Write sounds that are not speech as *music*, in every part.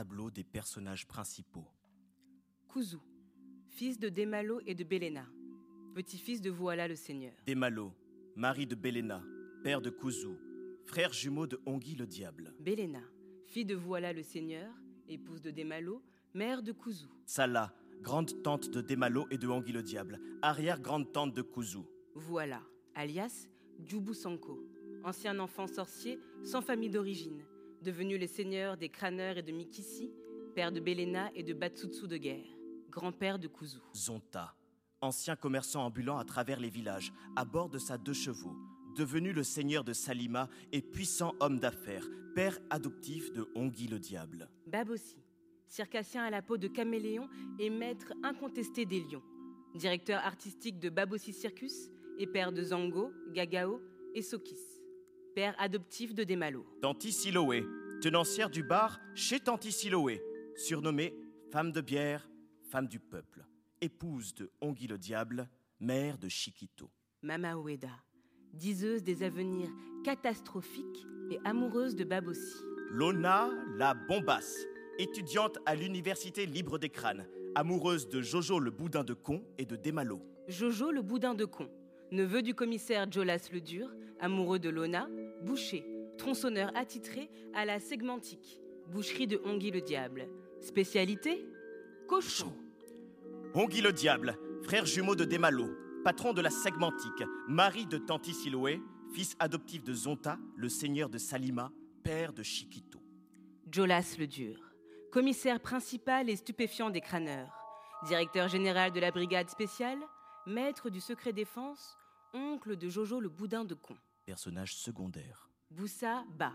tableau des personnages principaux. Kuzu, fils de Demalo et de Belena, petit-fils de Voilà le Seigneur. Demalo, mari de Belena, père de Kuzu, frère jumeau de Ongi le diable. Belena, fille de Voilà le Seigneur, épouse de Demalo, mère de Kuzu. Sala, grande tante de Demalo et de Ongi le diable, arrière-grande tante de Kuzu. Voilà, alias Djubu Sanko, ancien enfant sorcier sans famille d'origine, devenu le seigneur des crâneurs et de Mikisi, père de Belena et de Batsutsu de guerre, grand-père de Kuzu. Zonta, ancien commerçant ambulant à travers les villages, à bord de sa deux chevaux, devenu le seigneur de Salima et puissant homme d'affaires, père adoptif de Ongi le diable. Babossi, circassien à la peau de caméléon et maître incontesté des lions, directeur artistique de Babossi Circus et père de Zango, Gagao et Sokis, père adoptif de Demalo. Tanti Siloé, tenancière du bar chez Tanti Siloé, surnommée femme de bière, femme du peuple, épouse de Ongi le diable, mère de Chiquito. Mama Ueda, diseuse des avenirs catastrophiques et amoureuse de Babossi. Lona la bombasse, étudiante à l'université libre des crânes, amoureuse de Jojo le boudin de con et de Demalo. Jojo le boudin de con, neveu du commissaire Jolas le dur, amoureux de Lona, boucher, tronçonneur attitré à la segmentique, boucherie de Ongi le diable. Spécialité Cochon. Ongi le diable, frère jumeau de Demalo, patron de la segmentique, mari de Tanti Siloé, fils adoptif de Zonta, le seigneur de Salima, père de Chiquito. Jolas le dur, commissaire principal et stupéfiant des crâneurs, directeur général de la brigade spéciale, maître du secret défense, oncle de Jojo le boudin de con. Personnage secondaire. Boussa Ba,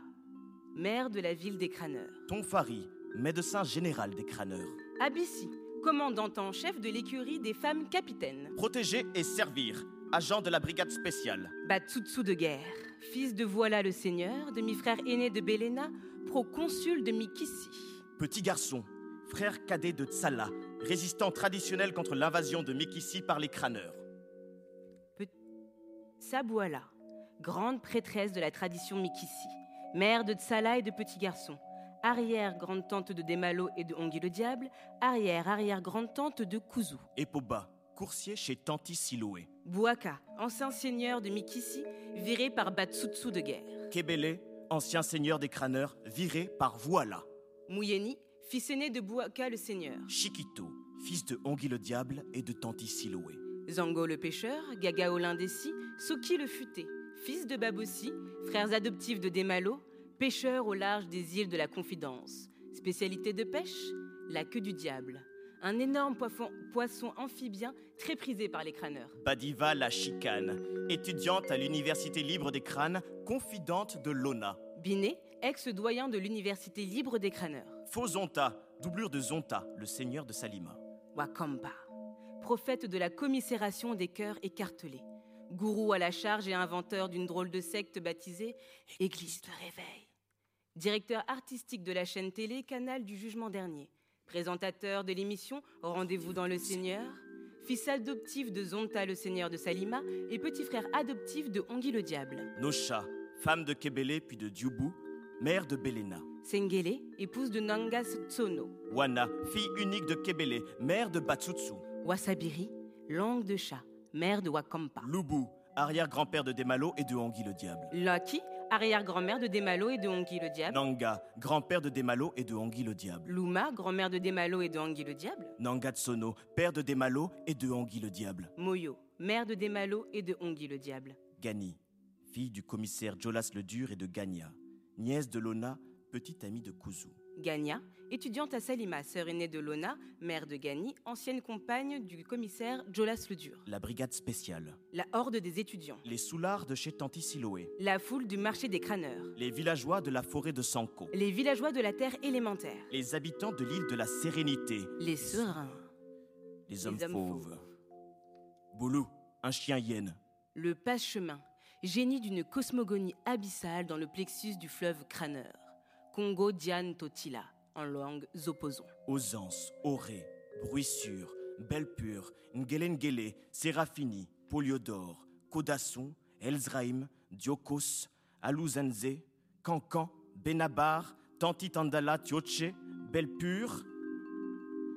maire de la ville des crâneurs. Tonfari, médecin général des crâneurs. Abissi, commandant en chef de l'écurie des femmes capitaines. Protéger et servir, agent de la brigade spéciale. Batsutsu de guerre, fils de Voilà le Seigneur, demi-frère aîné de Belena, proconsul de Mikisi. Petit garçon, frère cadet de Tsala, résistant traditionnel contre l'invasion de Mikisi par les crâneurs. Sabuala, grande prêtresse de la tradition Mikisi, mère de Tsala et de petits garçons, arrière-grande-tante de Demalo et de Ongi le Diable, arrière-arrière-grande-tante de Kuzu. Epoba, coursier chez Tanti Siloé. Buaka, ancien seigneur de Mikisi, viré par Batsutsu de guerre. Kebele, ancien seigneur des crâneurs, viré par Voilà. Mouyeni, fils aîné de Buaka le seigneur. Chiquito, fils de Ongi le diable et de Tanti Siloé. Zango le pêcheur, Gagao l'indécis, Soki le futé, fils de Babossi, frères adoptifs de Demalo, pêcheur au large des îles de la Confidence. Spécialité de pêche La queue du diable. Un énorme poisson, poisson amphibien très prisé par les crâneurs. Badiva la chicane, étudiante à l'université libre des crânes, confidente de Lona. Binet, ex-doyen de l'université libre des crâneurs. Faux Zonta, doublure de Zonta, le seigneur de Salima. Wakampa, prophète de la commisération des cœurs écartelés. Gourou à la charge et inventeur d'une drôle de secte baptisée Église de réveil. Directeur artistique de la chaîne télé Canal du Jugement Dernier. Présentateur de l'émission Rendez-vous dans le Seigneur. Fils adoptif de Zonta le Seigneur de Salima et petit frère adoptif de Ongi le Diable. Nosha, femme de Kebele puis de Djubu, mère de Belena. Sengele, épouse de Nanga Tsono. Wana, fille unique de Kebele, mère de Batsutsu. Wasabiri, langue de chat, mère de Wakampa. Lubu, arrière-grand-père de Demalo et de Ongi le diable. Lucky, arrière-grand-mère de Demalo et de Ongi le Diable. Nanga, grand-père de Demalo et de Ongi le diable. Luma, grand-mère de Demalo et de Ongi le Diable. Nangatsono, père de Demalo et de Ongi le diable. Moyo, mère de Demalo et de Ongi le Diable. Gani, fille du commissaire Jolas le Dur et de Gania, nièce de Lona, petite amie de Kuzu. Gania, étudiante à Salima, sœur aînée de Lona, mère de Gani, ancienne compagne du commissaire Jolas le Dur. La brigade spéciale. La horde des étudiants. Les soulards de chez Tanti Siloé. La foule du marché des crâneurs. Les villageois de la forêt de Sanko. Les villageois de la terre élémentaire. Les habitants de l'île de la Sérénité. Les sereins. Les hommes hommes fauves. Boulou, un chien hyène. Le passe-chemin, génie d'une cosmogonie abyssale dans le plexus du fleuve crâneur. Congo Diane Totila, en langue zopposon. Osance, Auré, Bruissure, Belpure, Ngelengele, Sérafini, Poliodore, Kodasson, Elzraim, Diokos, Aluzanze, Cancan, Benabar, Tantitandala Tioche, Belle pure,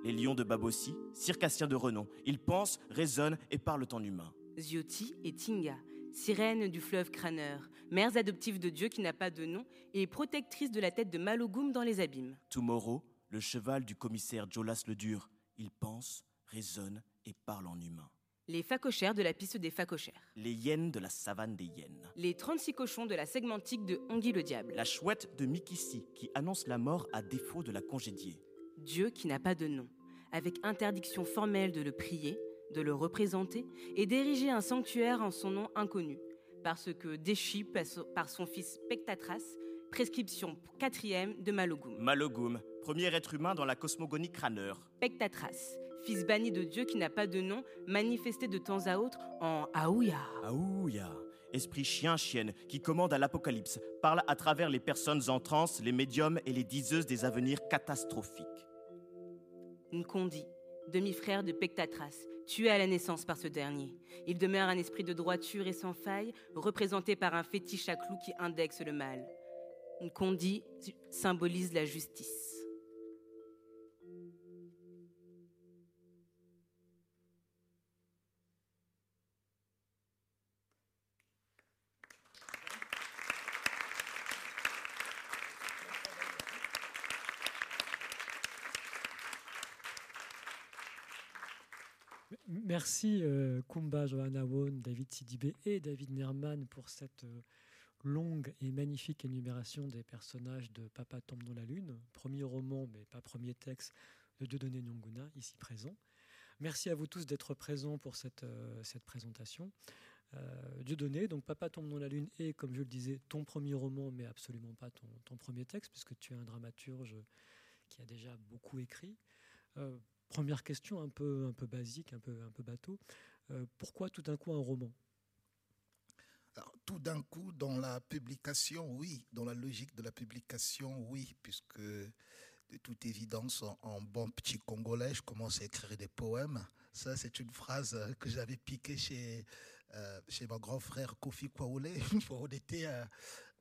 les lions de Babossi, circassiens de renom. Ils pensent, raisonnent et parlent en humain. Zioti et Tinga, sirènes du fleuve Crâneur, mères adoptives de Dieu qui n'a pas de nom et protectrices de la tête de Malogoum dans les abîmes. Tomorrow, le cheval du commissaire Jolas le Dur. Ils pensent, raisonnent et parlent en humain. Les facochères de la piste des facochères. Les hyènes de la savane des hyènes. Les 36 cochons de la segmentique de Ongi le Diable. La chouette de Mikissi qui annonce la mort à défaut de la congédier. Dieu qui n'a pas de nom, avec interdiction formelle de le prier, de le représenter et d'ériger un sanctuaire en son nom inconnu, parce que déchi par son fils Pectatras, prescription quatrième de Malogoum. Malogoum, premier être humain dans la cosmogonie crâneur. Pectatras, fils banni de Dieu qui n'a pas de nom, manifesté de temps à autre en Aouya. Aouya, esprit chien-chienne qui commande à l'apocalypse, parle à travers les personnes en transe, les médiums et les diseuses des avenirs catastrophiques. Nkondi, demi-frère de Pectatras, tué à la naissance par ce dernier. Il demeure un esprit de droiture et sans faille, représenté par un fétiche à clous qui indexe le mal. Nkondi symbolise la justice. Merci euh, Kumba Johanna Won, David Sidibé et David Nerman pour cette euh, longue et magnifique énumération des personnages de Papa tombe dans la lune, premier roman mais pas premier texte de Dieudonné Nyonguna, ici présent. Merci à vous tous d'être présents pour cette, euh, cette présentation. Euh, Dieudonné, donc Papa tombe dans la lune est, comme je le disais, ton premier roman, mais absolument pas ton, ton premier texte, puisque tu es un dramaturge qui a déjà beaucoup écrit. Première question un peu, un peu basique, un peu, un peu bateau. Euh, pourquoi tout d'un coup un roman? Tout d'un coup, dans la publication, oui. Dans la logique de la publication, oui. Puisque, de toute évidence, en, bon petit congolais, je commence à écrire des poèmes. Ça, c'est une phrase que j'avais piquée chez, euh, chez mon grand frère Kofi Kwaoulé. on était euh,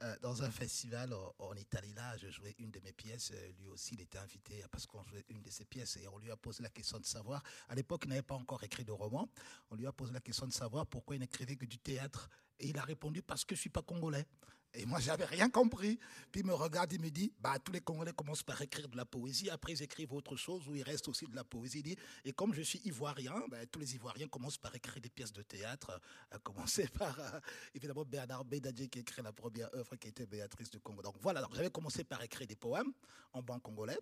euh, dans un festival en, Italie. Là, je jouais une de mes pièces. Euh, Lui aussi, il était invité parce qu'on jouait une de ses pièces et on lui a posé la question de savoir. À l'époque, il n'avait pas encore écrit de roman. On lui a posé la question de savoir pourquoi il n'écrivait que du théâtre. Et il a répondu parce que je suis pas congolais. Et moi, j'avais rien compris. Puis il me regarde, il me dit, bah, tous les Congolais commencent par écrire de la poésie, après ils écrivent autre chose où il reste aussi de la poésie. Il dit, et comme je suis ivoirien, bah, tous les Ivoiriens commencent par écrire des pièces de théâtre, à commencer par, euh, évidemment, Bernard Bédadier qui écrit la première œuvre qui était Béatrice du Congo. Donc voilà, j'avais commencé par écrire des poèmes en bon congolais.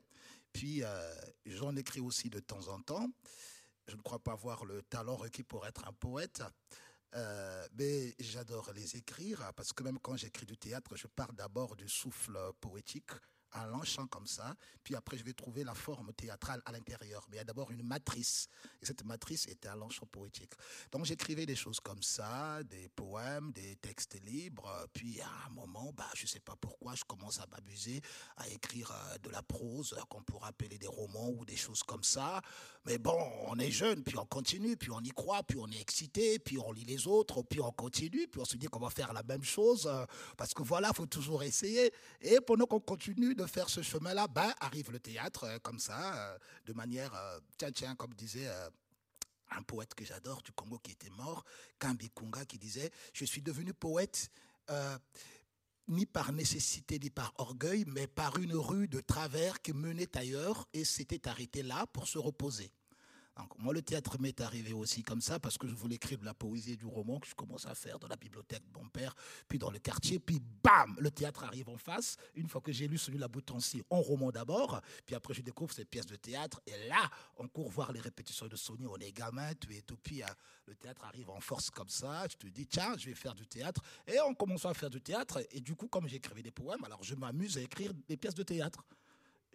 Puis euh, j'en écris aussi de temps en temps. Je ne crois pas avoir le talent requis pour être un poète. Euh, mais j'adore les écrire parce que même quand j'écris du théâtre, je pars d'abord du souffle poétique, un lent chant comme ça, puis après je vais trouver la forme théâtrale à l'intérieur. Mais il y a d'abord une matrice, et cette matrice était un chant poétique. Donc j'écrivais des choses comme ça, des poèmes, des textes libres, puis à un moment, bah, je sais pas pourquoi, je commence à m'amuser à écrire euh, de la prose, euh, qu'on pourrait appeler des romans ou des choses comme ça. Mais bon, on est jeune, puis on continue, puis on y croit, puis on est excité, puis on lit les autres, puis on continue, puis on se dit qu'on va faire la même chose, euh, parce que voilà, faut toujours essayer. Et pendant qu'on continue de faire ce chemin-là, ben, arrive le théâtre, euh, comme ça, euh, de manière, euh, tiens, tiens, comme disait un poète que j'adore du Congo qui était mort, Kambi Kunga, qui disait, je suis devenu poète. ni par nécessité ni par orgueil, mais par une rue de travers qui menait ailleurs et s'était arrêté là pour se reposer. Moi, le théâtre m'est arrivé aussi comme ça parce que je voulais écrire de la poésie et du roman que je commence à faire dans la bibliothèque de mon père, puis dans le quartier, puis bam, le théâtre arrive en face. Une fois que j'ai lu celui de la Boutancy en roman d'abord, puis après je découvre ces pièces de théâtre et là, on court voir les répétitions de Sony, on est gamin, tu es tout, puis euh, le théâtre arrive en force comme ça, tu te dis tiens, je vais faire du théâtre et on commence à faire du théâtre et du coup, comme j'écrivais des poèmes, alors je m'amuse à écrire des pièces de théâtre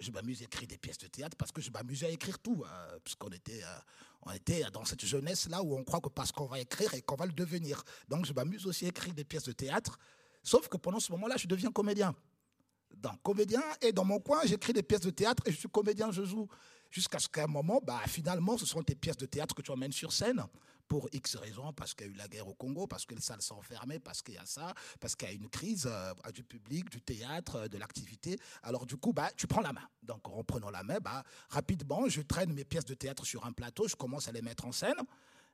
je m'amuse à écrire des pièces de théâtre parce que je m'amusais à écrire tout, euh, puisqu'on était, euh, était dans cette jeunesse-là où on croit que parce qu'on va écrire et qu'on va le devenir. Donc je m'amuse aussi à écrire des pièces de théâtre, sauf que pendant ce moment-là, je deviens comédien. Donc comédien, et dans mon coin, j'écris des pièces de théâtre et je suis comédien, je joue. Jusqu'à ce qu'à un moment, bah, finalement, ce sont tes pièces de théâtre que tu emmènes sur scène pour X raisons, parce qu'il y a eu la guerre au Congo, parce que les salles sont fermées, parce qu'il y a ça, parce qu'il y a une crise euh, du public, du théâtre, euh, de l'activité. Alors du coup, bah, tu prends la main. Donc en prenant la main, bah, rapidement, je traîne mes pièces de théâtre sur un plateau, je commence à les mettre en scène.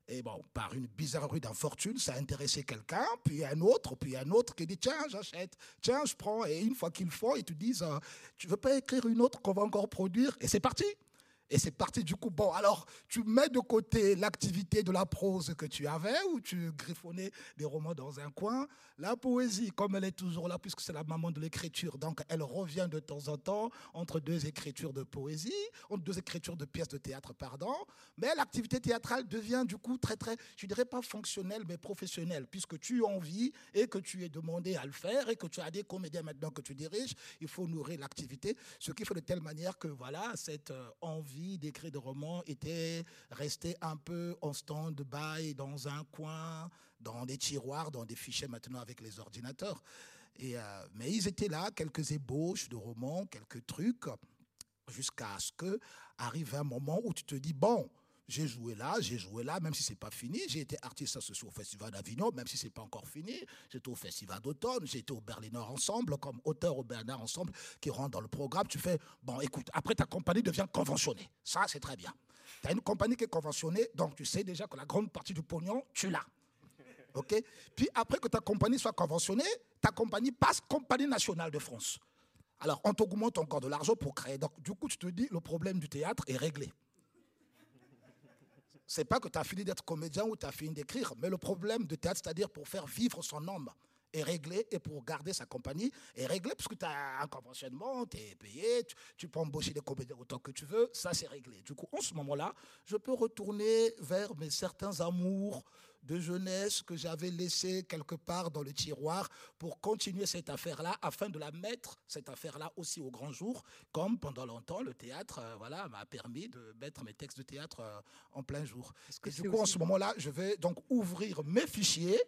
Et bon, par une bizarrerie d'infortune, ça a intéressé quelqu'un, puis un autre, puis un autre qui dit tiens, j'achète, tiens, je prends. Et une fois qu'ils font, ils te disent euh, tu veux pas écrire une autre qu'on va encore produire? Et c'est parti. Et c'est parti du coup. Bon, alors, tu mets de côté l'activité de la prose que tu avais, où tu griffonnais des romans dans un coin. La poésie, comme elle est toujours là, puisque c'est la maman de l'écriture, donc elle revient de temps en temps entre deux écritures de poésie, entre deux écritures de pièces de théâtre, pardon. Mais l'activité théâtrale devient du coup très, très, je dirais pas fonctionnelle, mais professionnelle, puisque tu as envie et que tu es demandé à le faire et que tu as des comédiens maintenant que tu diriges, il faut nourrir l'activité, ce qui fait de telle manière que, voilà, cette euh, envie d'écrire des romans était resté un peu en stand-by dans un coin, dans des tiroirs, dans des fichiers maintenant avec les ordinateurs. Euh, mais ils étaient là, quelques ébauches de romans, quelques trucs, jusqu'à ce que arrive un moment où tu te dis, bon, j'ai joué là, j'ai joué là, même si c'est pas fini. J'ai été artiste associé au Festival d'Avignon, même si c'est pas encore fini. J'étais au Festival d'automne, j'ai au Berliner Ensemble, comme auteur au Berliner Ensemble, qui rentre dans le programme. Tu fais, bon, écoute, après ta compagnie devient conventionnée. Ça, c'est très bien. Tu as une compagnie qui est conventionnée, donc tu sais déjà que la grande partie du pognon, tu l'as. OK? Puis après que ta compagnie soit conventionnée, ta compagnie passe compagnie nationale de France. Alors, on t'augmente encore de l'argent pour créer. Donc, du coup, tu te dis, le problème du théâtre est réglé c'est pas que tu as fini d'être comédien ou tu as fini d'écrire, mais le problème de théâtre, c'est-à-dire pour faire vivre son homme, est réglé et pour garder sa compagnie est réglé parce que tu as un conventionnement, tu es payé, tu, peux embaucher des comédiens autant que tu veux, ça c'est réglé. Du coup, en ce moment-là, je peux retourner vers mes certains amours de jeunesse que j'avais laissé quelque part dans le tiroir pour continuer cette affaire-là, afin de la mettre, cette affaire-là, aussi au grand jour, comme pendant longtemps, le théâtre euh, voilà, m'a permis de mettre mes textes de théâtre euh, en plein jour. Et du coup, en ce moment-là, je vais donc ouvrir mes fichiers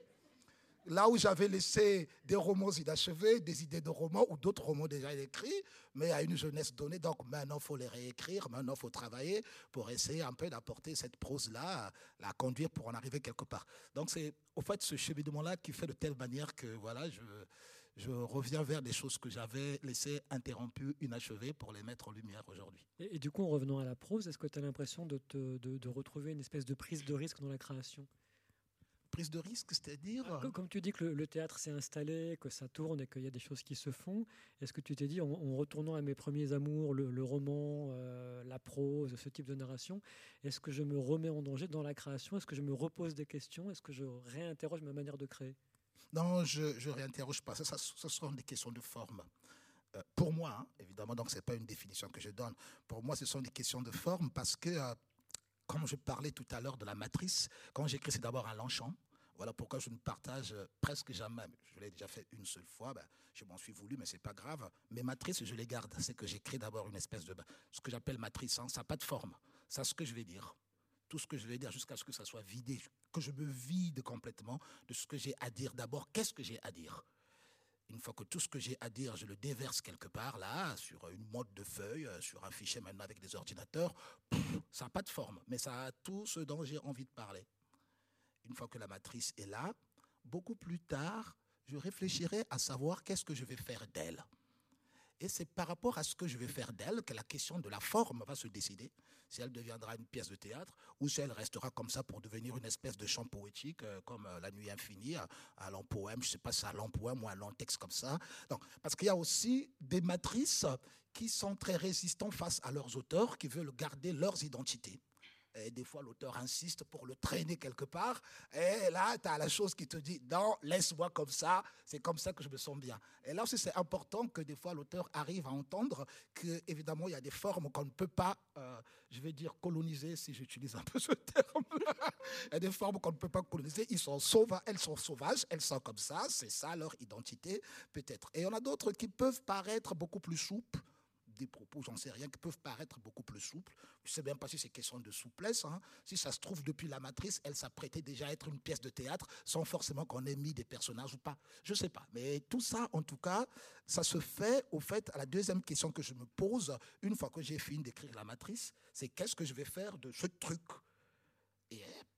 là où j'avais laissé des romans inachevés, des idées de romans ou d'autres romans déjà écrits, mais à une jeunesse donnée. Donc maintenant, il faut les réécrire, maintenant, il faut travailler pour essayer un peu d'apporter cette prose-là, la conduire pour en arriver quelque part. Donc c'est au fait ce cheminement-là qui fait de telle manière que voilà, je, reviens vers des choses que j'avais laissées interrompues, inachevées, pour les mettre en lumière aujourd'hui. Et, du coup, en revenant à la prose, est-ce que tu as l'impression de retrouver une espèce de prise de risque dans la création? Prise de risque, c'est-à-dire ah, Comme tu dis que le, théâtre s'est installé, que ça tourne et qu'il y a des choses qui se font, est-ce que tu t'es dit, en, retournant à mes premiers amours, le, roman, euh, la prose, ce type de narration, est-ce que je me remets en danger dans la création? Est-ce que je me repose des questions? Est-ce que je réinterroge ma manière de créer? Non, je ne réinterroge pas. Ça, ça, ce sont des questions de forme. Euh, pour moi, hein, évidemment, donc c'est pas une définition que je donne. Pour moi, ce sont des questions de forme parce que euh, comme je parlais tout à l'heure de la matrice, quand j'écris, c'est d'abord un Longchamp. Voilà pourquoi je ne partage presque jamais. Je l'ai déjà fait une seule fois, ben, je m'en suis voulu, mais c'est pas grave. Mes matrices, je les garde. C'est que j'écris d'abord une espèce de. Ce que j'appelle matrice, hein, ça n'a pas de forme. C'est ce que je vais dire. Tout ce que je vais dire jusqu'à ce que ça soit vidé, que je me vide complètement de ce que j'ai à dire. D'abord, qu'est-ce que j'ai à dire? Une fois que tout ce que j'ai à dire, je le déverse quelque part là, sur une mode de feuilles, euh, sur un fichier maintenant avec des ordinateurs, ça n'a pas de forme, mais ça a tout ce dont j'ai envie de parler une fois que la matrice est là, beaucoup plus tard, je réfléchirai à savoir qu'est-ce que je vais faire d'elle. Et c'est par rapport à ce que je vais faire d'elle que la question de la forme va se décider. Si elle deviendra une pièce de théâtre ou si elle restera comme ça pour devenir une espèce de chant poétique euh, comme euh, La Nuit Infinie, un, long poème, je ne sais pas si un long poème ou un long texte comme ça. Donc, parce qu'il y a aussi des matrices qui sont très résistants face à leurs auteurs, qui veulent garder leurs identités. Et des fois, l'auteur insiste pour le traîner quelque part. Et là, tu as la chose qui te dit, non, laisse-moi comme ça, c'est comme ça que je me sens bien. Et là aussi, c'est important que des fois, l'auteur arrive à entendre qu'évidemment, il y a des formes qu'on ne peut pas, euh, je vais dire, coloniser, si j'utilise un peu ce terme. *laughs* il y a des formes qu'on ne peut pas coloniser. Ils sont sauvages, elles sont sauvages, elles sont comme ça, c'est ça leur identité, peut-être. Et il y en a d'autres qui peuvent paraître beaucoup plus souples des propos, j'en sais rien, qui peuvent paraître beaucoup plus souples. Je ne sais même pas si c'est question de souplesse. Hein. Si ça se trouve depuis la matrice, elle s'apprêtait déjà à être une pièce de théâtre sans forcément qu'on ait mis des personnages ou pas. Je ne sais pas. Mais tout ça, en tout cas, ça se fait au fait à la deuxième question que je me pose une fois que j'ai fini d'écrire la matrice, c'est qu'est-ce que je vais faire de ce truc?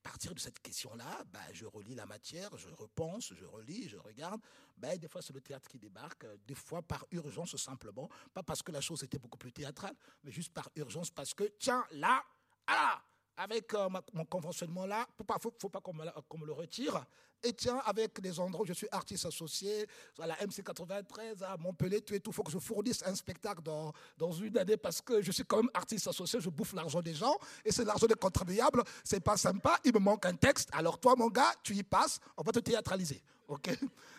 Et partir de cette question-là, bah, je relis la matière, je repense, je relis, je regarde. Bah, des fois, c'est le théâtre qui débarque, euh, des fois par urgence simplement, pas parce que la chose était beaucoup plus théâtrale, mais juste par urgence parce que, tiens, là, ah, avec euh, mon conventionnement là, faut pas, faut, pas qu'on me, le retire. Et tiens, avec les endroits où je suis artiste associé, à la MC93, à Montpellier, tout et tout, faut que je fournisse un spectacle dans, dans une année parce que je suis quand même artiste associé, je bouffe l'argent des gens et c'est l'argent des contribuables, c'est pas sympa, il me manque un texte. Alors toi, mon gars, tu y passes, on va te théâtraliser. OK?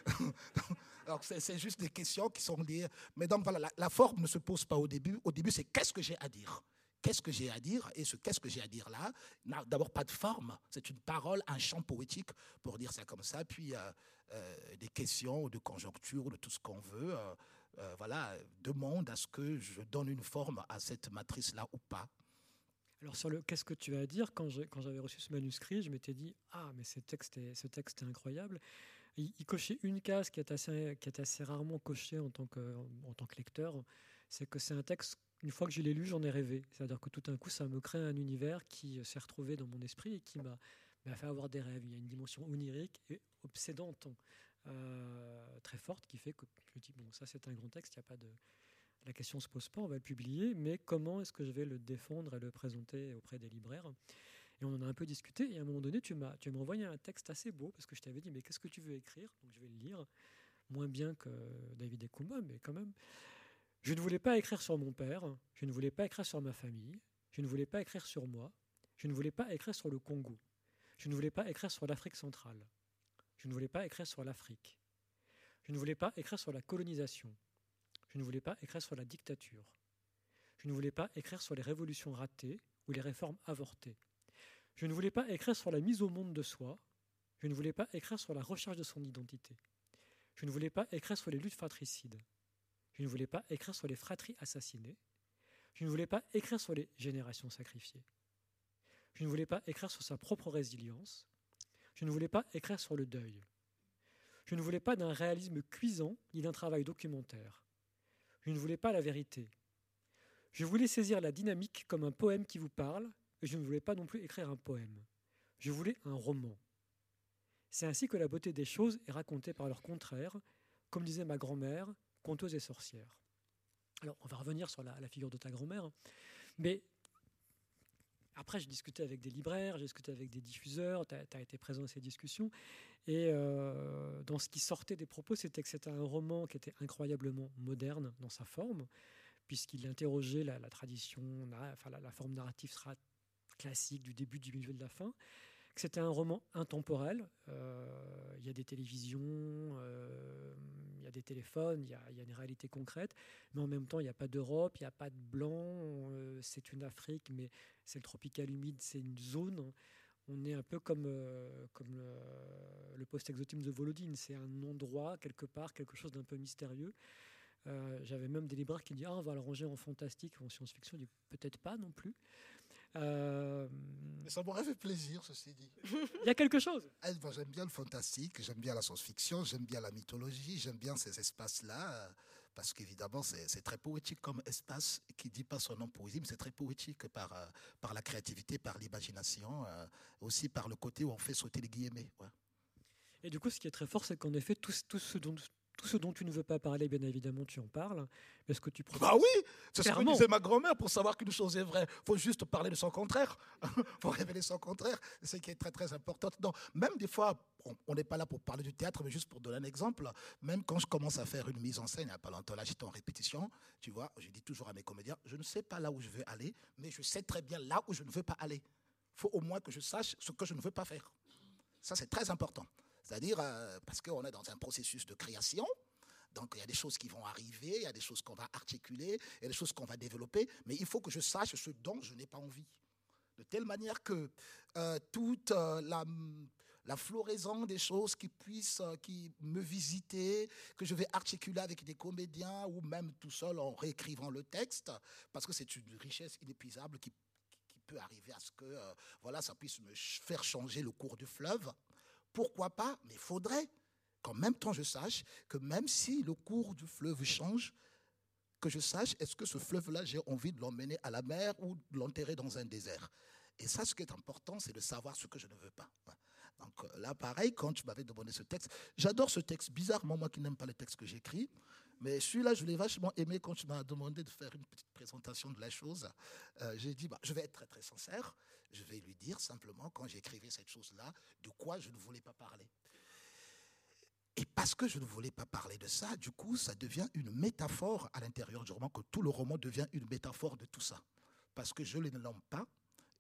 *laughs* Alors, c'est juste des questions qui sont liées. Mais donc, voilà, la forme ne se pose pas au début. Au début, c'est qu'est-ce que j'ai à dire? Qu'est-ce que j'ai à dire Et ce qu'est-ce que j'ai à dire là n'a d'abord pas de forme, c'est une parole, un chant poétique, pour dire ça comme ça, puis euh, euh, des questions de conjoncture, de tout ce qu'on veut, euh, voilà, demande à ce que je donne une forme à cette matrice-là ou pas. Alors sur le qu'est-ce que tu as à dire, quand j'avais reçu ce manuscrit, je m'étais dit, ah mais ce texte est, incroyable. Il, cochait une case qui est assez, rarement cochée en tant que lecteur, c'est que c'est un texte une fois que je l'ai lu, j'en ai rêvé. C'est-à-dire que tout d'un coup, ça me crée un univers qui euh, s'est retrouvé dans mon esprit et qui m'a fait avoir des rêves. Il y a une dimension onirique et obsédante euh, très forte qui fait que je dis, bon, ça c'est un grand texte, il a pas de... La question se pose pas, on va le publier, mais comment est-ce que je vais le défendre et le présenter auprès des libraires? Et on en a un peu discuté, et à un moment donné, tu m'as envoyé un texte assez beau, parce que je t'avais dit, mais qu'est-ce que tu veux écrire? Donc je vais le lire, moins bien que David Ekumba, mais quand même. Je ne voulais pas écrire sur mon père, je ne voulais pas écrire sur ma famille, je ne voulais pas écrire sur moi, je ne voulais pas écrire sur le Congo, je ne voulais pas écrire sur l'Afrique centrale, je ne voulais pas écrire sur l'Afrique, je ne voulais pas écrire sur la colonisation, je ne voulais pas écrire sur la dictature, je ne voulais pas écrire sur les révolutions ratées ou les réformes avortées, je ne voulais pas écrire sur la mise au monde de soi, je ne voulais pas écrire sur la recherche de son identité, je ne voulais pas écrire sur les luttes fratricides, je ne voulais pas écrire sur les fratries assassinées. Je ne voulais pas écrire sur les générations sacrifiées. Je ne voulais pas écrire sur sa propre résilience. Je ne voulais pas écrire sur le deuil. Je ne voulais pas d'un réalisme cuisant ni d'un travail documentaire. Je ne voulais pas la vérité. Je voulais saisir la dynamique comme un poème qui vous parle, je ne voulais pas non plus écrire un poème. Je voulais un roman. C'est ainsi que la beauté des choses est racontée par leur contraire, comme disait ma grand-mère, conteuse et sorcière. Alors, on va revenir sur la, figure de ta grand-mère, mais après, j'ai discuté avec des libraires, j'ai discuté avec des diffuseurs, tu as, été présent à ces discussions, et euh, dans ce qui sortait des propos, c'était que c'était un roman qui était incroyablement moderne dans sa forme, puisqu'il interrogeait la, tradition, enfin, la, forme narrative classique du début, du milieu, de la fin, que c'était un roman intemporel. Euh, il y a des télévisions, euh, il y a des téléphones, il y a, une réalité concrète, mais en même temps, il n'y a pas d'Europe, il n'y a pas de blanc, euh, c'est une Afrique, mais c'est le tropical humide, c'est une zone. On est un peu comme, comme le, post-exotisme de Volodine, c'est un endroit, quelque part, quelque chose d'un peu mystérieux. J'avais même des libraires qui disaient ah, on va le ranger en fantastique ou en science-fiction. peut-être pas non plus. Euh, Mais ça m'aurait fait plaisir, ceci dit. Il y a quelque chose. Eh, j'aime bien le fantastique, j'aime bien la science-fiction, j'aime bien la mythologie, j'aime bien ces espaces-là, parce qu'évidemment, c'est très poétique comme espace, qui ne dit pas son nom poésie, mais c'est très poétique par, euh, par la créativité, par l'imagination, euh, aussi par le côté où on fait sauter les guillemets. Et du coup, ce qui est très fort, c'est qu'en effet, tout, tout, ce dont, tout ce dont tu ne veux pas parler, bien évidemment, tu en parles. Est-ce que tu Bah oui, c'est ce que disait ma grand-mère pour savoir qu'une chose est vraie. Il faut juste parler de son contraire. Il *laughs* faut révéler son contraire. C'est ce qui est très très important. Donc, même des fois, on n'est pas là pour parler du théâtre, mais juste pour donner un exemple. Même quand je commence à faire une mise en scène, a pas longtemps, là j'étais en répétition, tu vois, je dis toujours à mes comédiens, je ne sais pas là où je veux aller, mais je sais très bien là où je ne veux pas aller. Il faut au moins que je sache ce que je ne veux pas faire. Ça, c'est très important. C'est-à-dire, euh, parce qu'on est dans un processus de création, donc il y a des choses qui vont arriver, il y a des choses qu'on va articuler, il y a des choses qu'on va développer, mais il faut que je sache ce dont je n'ai pas envie. De telle manière que euh, toute euh, la, floraison des choses qui puissent qui me visiter, que je vais articuler avec des comédiens ou même tout seul en réécrivant le texte, parce que c'est une richesse inépuisable qui, qui, peut arriver à ce que voilà, ça puisse me faire changer le cours du fleuve. Pourquoi pas Mais faudrait qu'en même temps je sache que même si le cours du fleuve change, que je sache est-ce que ce fleuve-là, j'ai envie de l'emmener à la mer ou de l'enterrer dans un désert. Et ça, ce qui est important, c'est de savoir ce que je ne veux pas. Donc euh, là, pareil, quand tu m'avais demandé ce texte, j'adore ce texte. Bizarrement, moi qui n'aime pas les textes que j'écris, mais celui-là, je l'ai vachement aimé quand tu m'as demandé de faire une petite présentation de la chose. Euh, j'ai dit, bah, je vais être très très sincère. Je vais lui dire simplement, quand j'écrivais cette chose-là, de quoi je ne voulais pas parler. Et parce que je ne voulais pas parler de ça, du coup, ça devient une métaphore à l'intérieur du roman, que tout le roman devient une métaphore de tout ça. Parce que je ne les nomme pas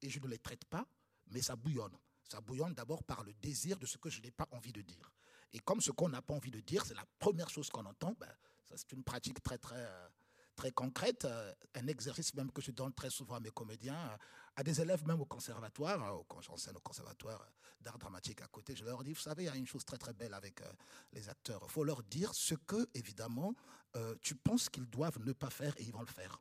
et je ne les traite pas, mais ça bouillonne. Ça bouillonne d'abord par le désir de ce que je n'ai pas envie de dire. Et comme ce qu'on n'a pas envie de dire, c'est la première chose qu'on entend, ben, ça c'est une pratique très très euh, très concrète, euh, un exercice même que je donne très souvent à mes comédiens, euh, à des élèves même au conservatoire, quand j'enseigne au conservatoire d'art dramatique à côté, je leur dis, vous savez, il y a une chose très très belle avec les acteurs, il faut leur dire ce que, évidemment, tu penses qu'ils doivent ne pas faire et ils vont le faire.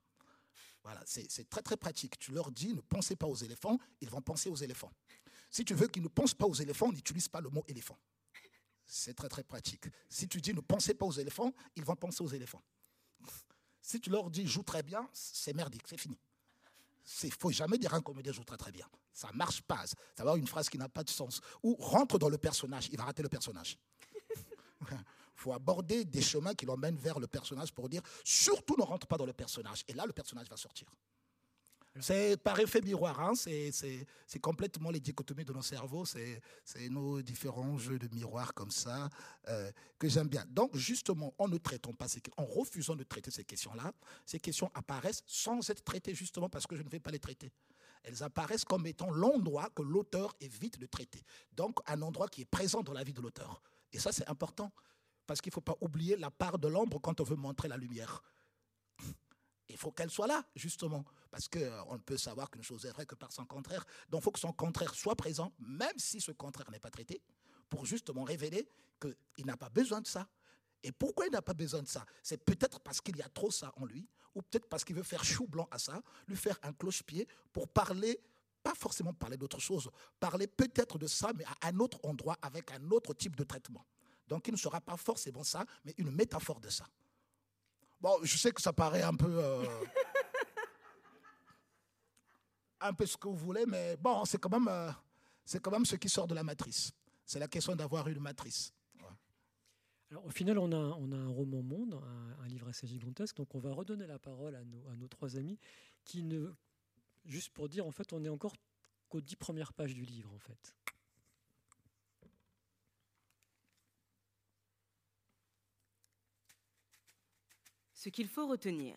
Voilà, c'est très très pratique. Tu leur dis, ne pensez pas aux éléphants, ils vont penser aux éléphants. Si tu veux qu'ils ne pensent pas aux éléphants, n'utilise pas le mot éléphant. C'est très très pratique. Si tu dis ne pensez pas aux éléphants, ils vont penser aux éléphants. Si tu leur dis joue très bien, c'est merdique, c'est fini. Il faut jamais dire un comédien joue très très bien. Ça marche pas. Ça va avoir une phrase qui n'a pas de sens. Ou rentre dans le personnage, il va rater le personnage. *laughs* Faut aborder des chemins qui l'emmènent vers le personnage pour dire surtout ne rentre pas dans le personnage. Et là, le personnage va sortir. C'est par effet miroir, hein, c'est complètement les dichotomies de nos cerveaux, c'est nos différents jeux de miroir comme ça euh, que j'aime bien. Donc justement, en ne traitant pas ces en refusant de traiter ces questions-là, ces questions apparaissent sans être traitées justement parce que je ne vais pas les traiter. Elles apparaissent comme étant l'endroit que l'auteur évite de traiter. Donc un endroit qui est présent dans la vie de l'auteur. Et ça c'est important parce qu'il ne faut pas oublier la part de l'ombre quand on veut montrer la lumière. Il faut qu'elle soit là, justement, parce qu'on euh, ne peut savoir qu'une chose est vraie que par son contraire. Donc il faut que son contraire soit présent, même si ce contraire n'est pas traité, pour justement révéler qu'il n'a pas besoin de ça. Et pourquoi il n'a pas besoin de ça? C'est peut-être parce qu'il y a trop ça en lui, ou peut-être parce qu'il veut faire chou blanc à ça, lui faire un cloche-pied pour parler, pas forcément parler d'autre chose, parler peut-être de ça, mais à un autre endroit, avec un autre type de traitement. Donc il ne sera pas forcément ça, mais une métaphore de ça. Bon, je sais que ça paraît un peu. Euh, un peu ce que vous voulez, mais bon, c'est quand, même, euh, quand même ce qui sort de la matrice. C'est la question d'avoir une matrice. Alors, au final, on a, on a un roman monde, un, livre assez gigantesque, donc on va redonner la parole à nos, à nos trois amis qui ne. Juste pour dire, en fait, on est encore qu'aux dix premières pages du livre, en fait. Ce qu'il faut retenir.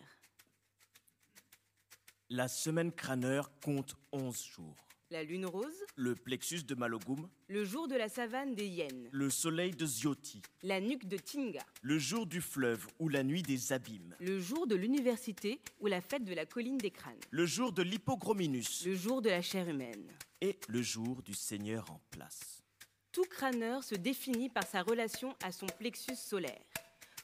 La semaine crâneur compte 11 jours. La lune rose. Le plexus de Malogum. Le jour de la savane des hyènes. Le soleil de Zioti. La nuque de Tinga. Le jour du fleuve ou la nuit des abîmes. Le jour de l'université ou la fête de la colline des crânes. Le jour de l'hypogrominus. Le jour de la chair humaine. Et le jour du Seigneur en place. Tout crâneur se définit par sa relation à son plexus solaire.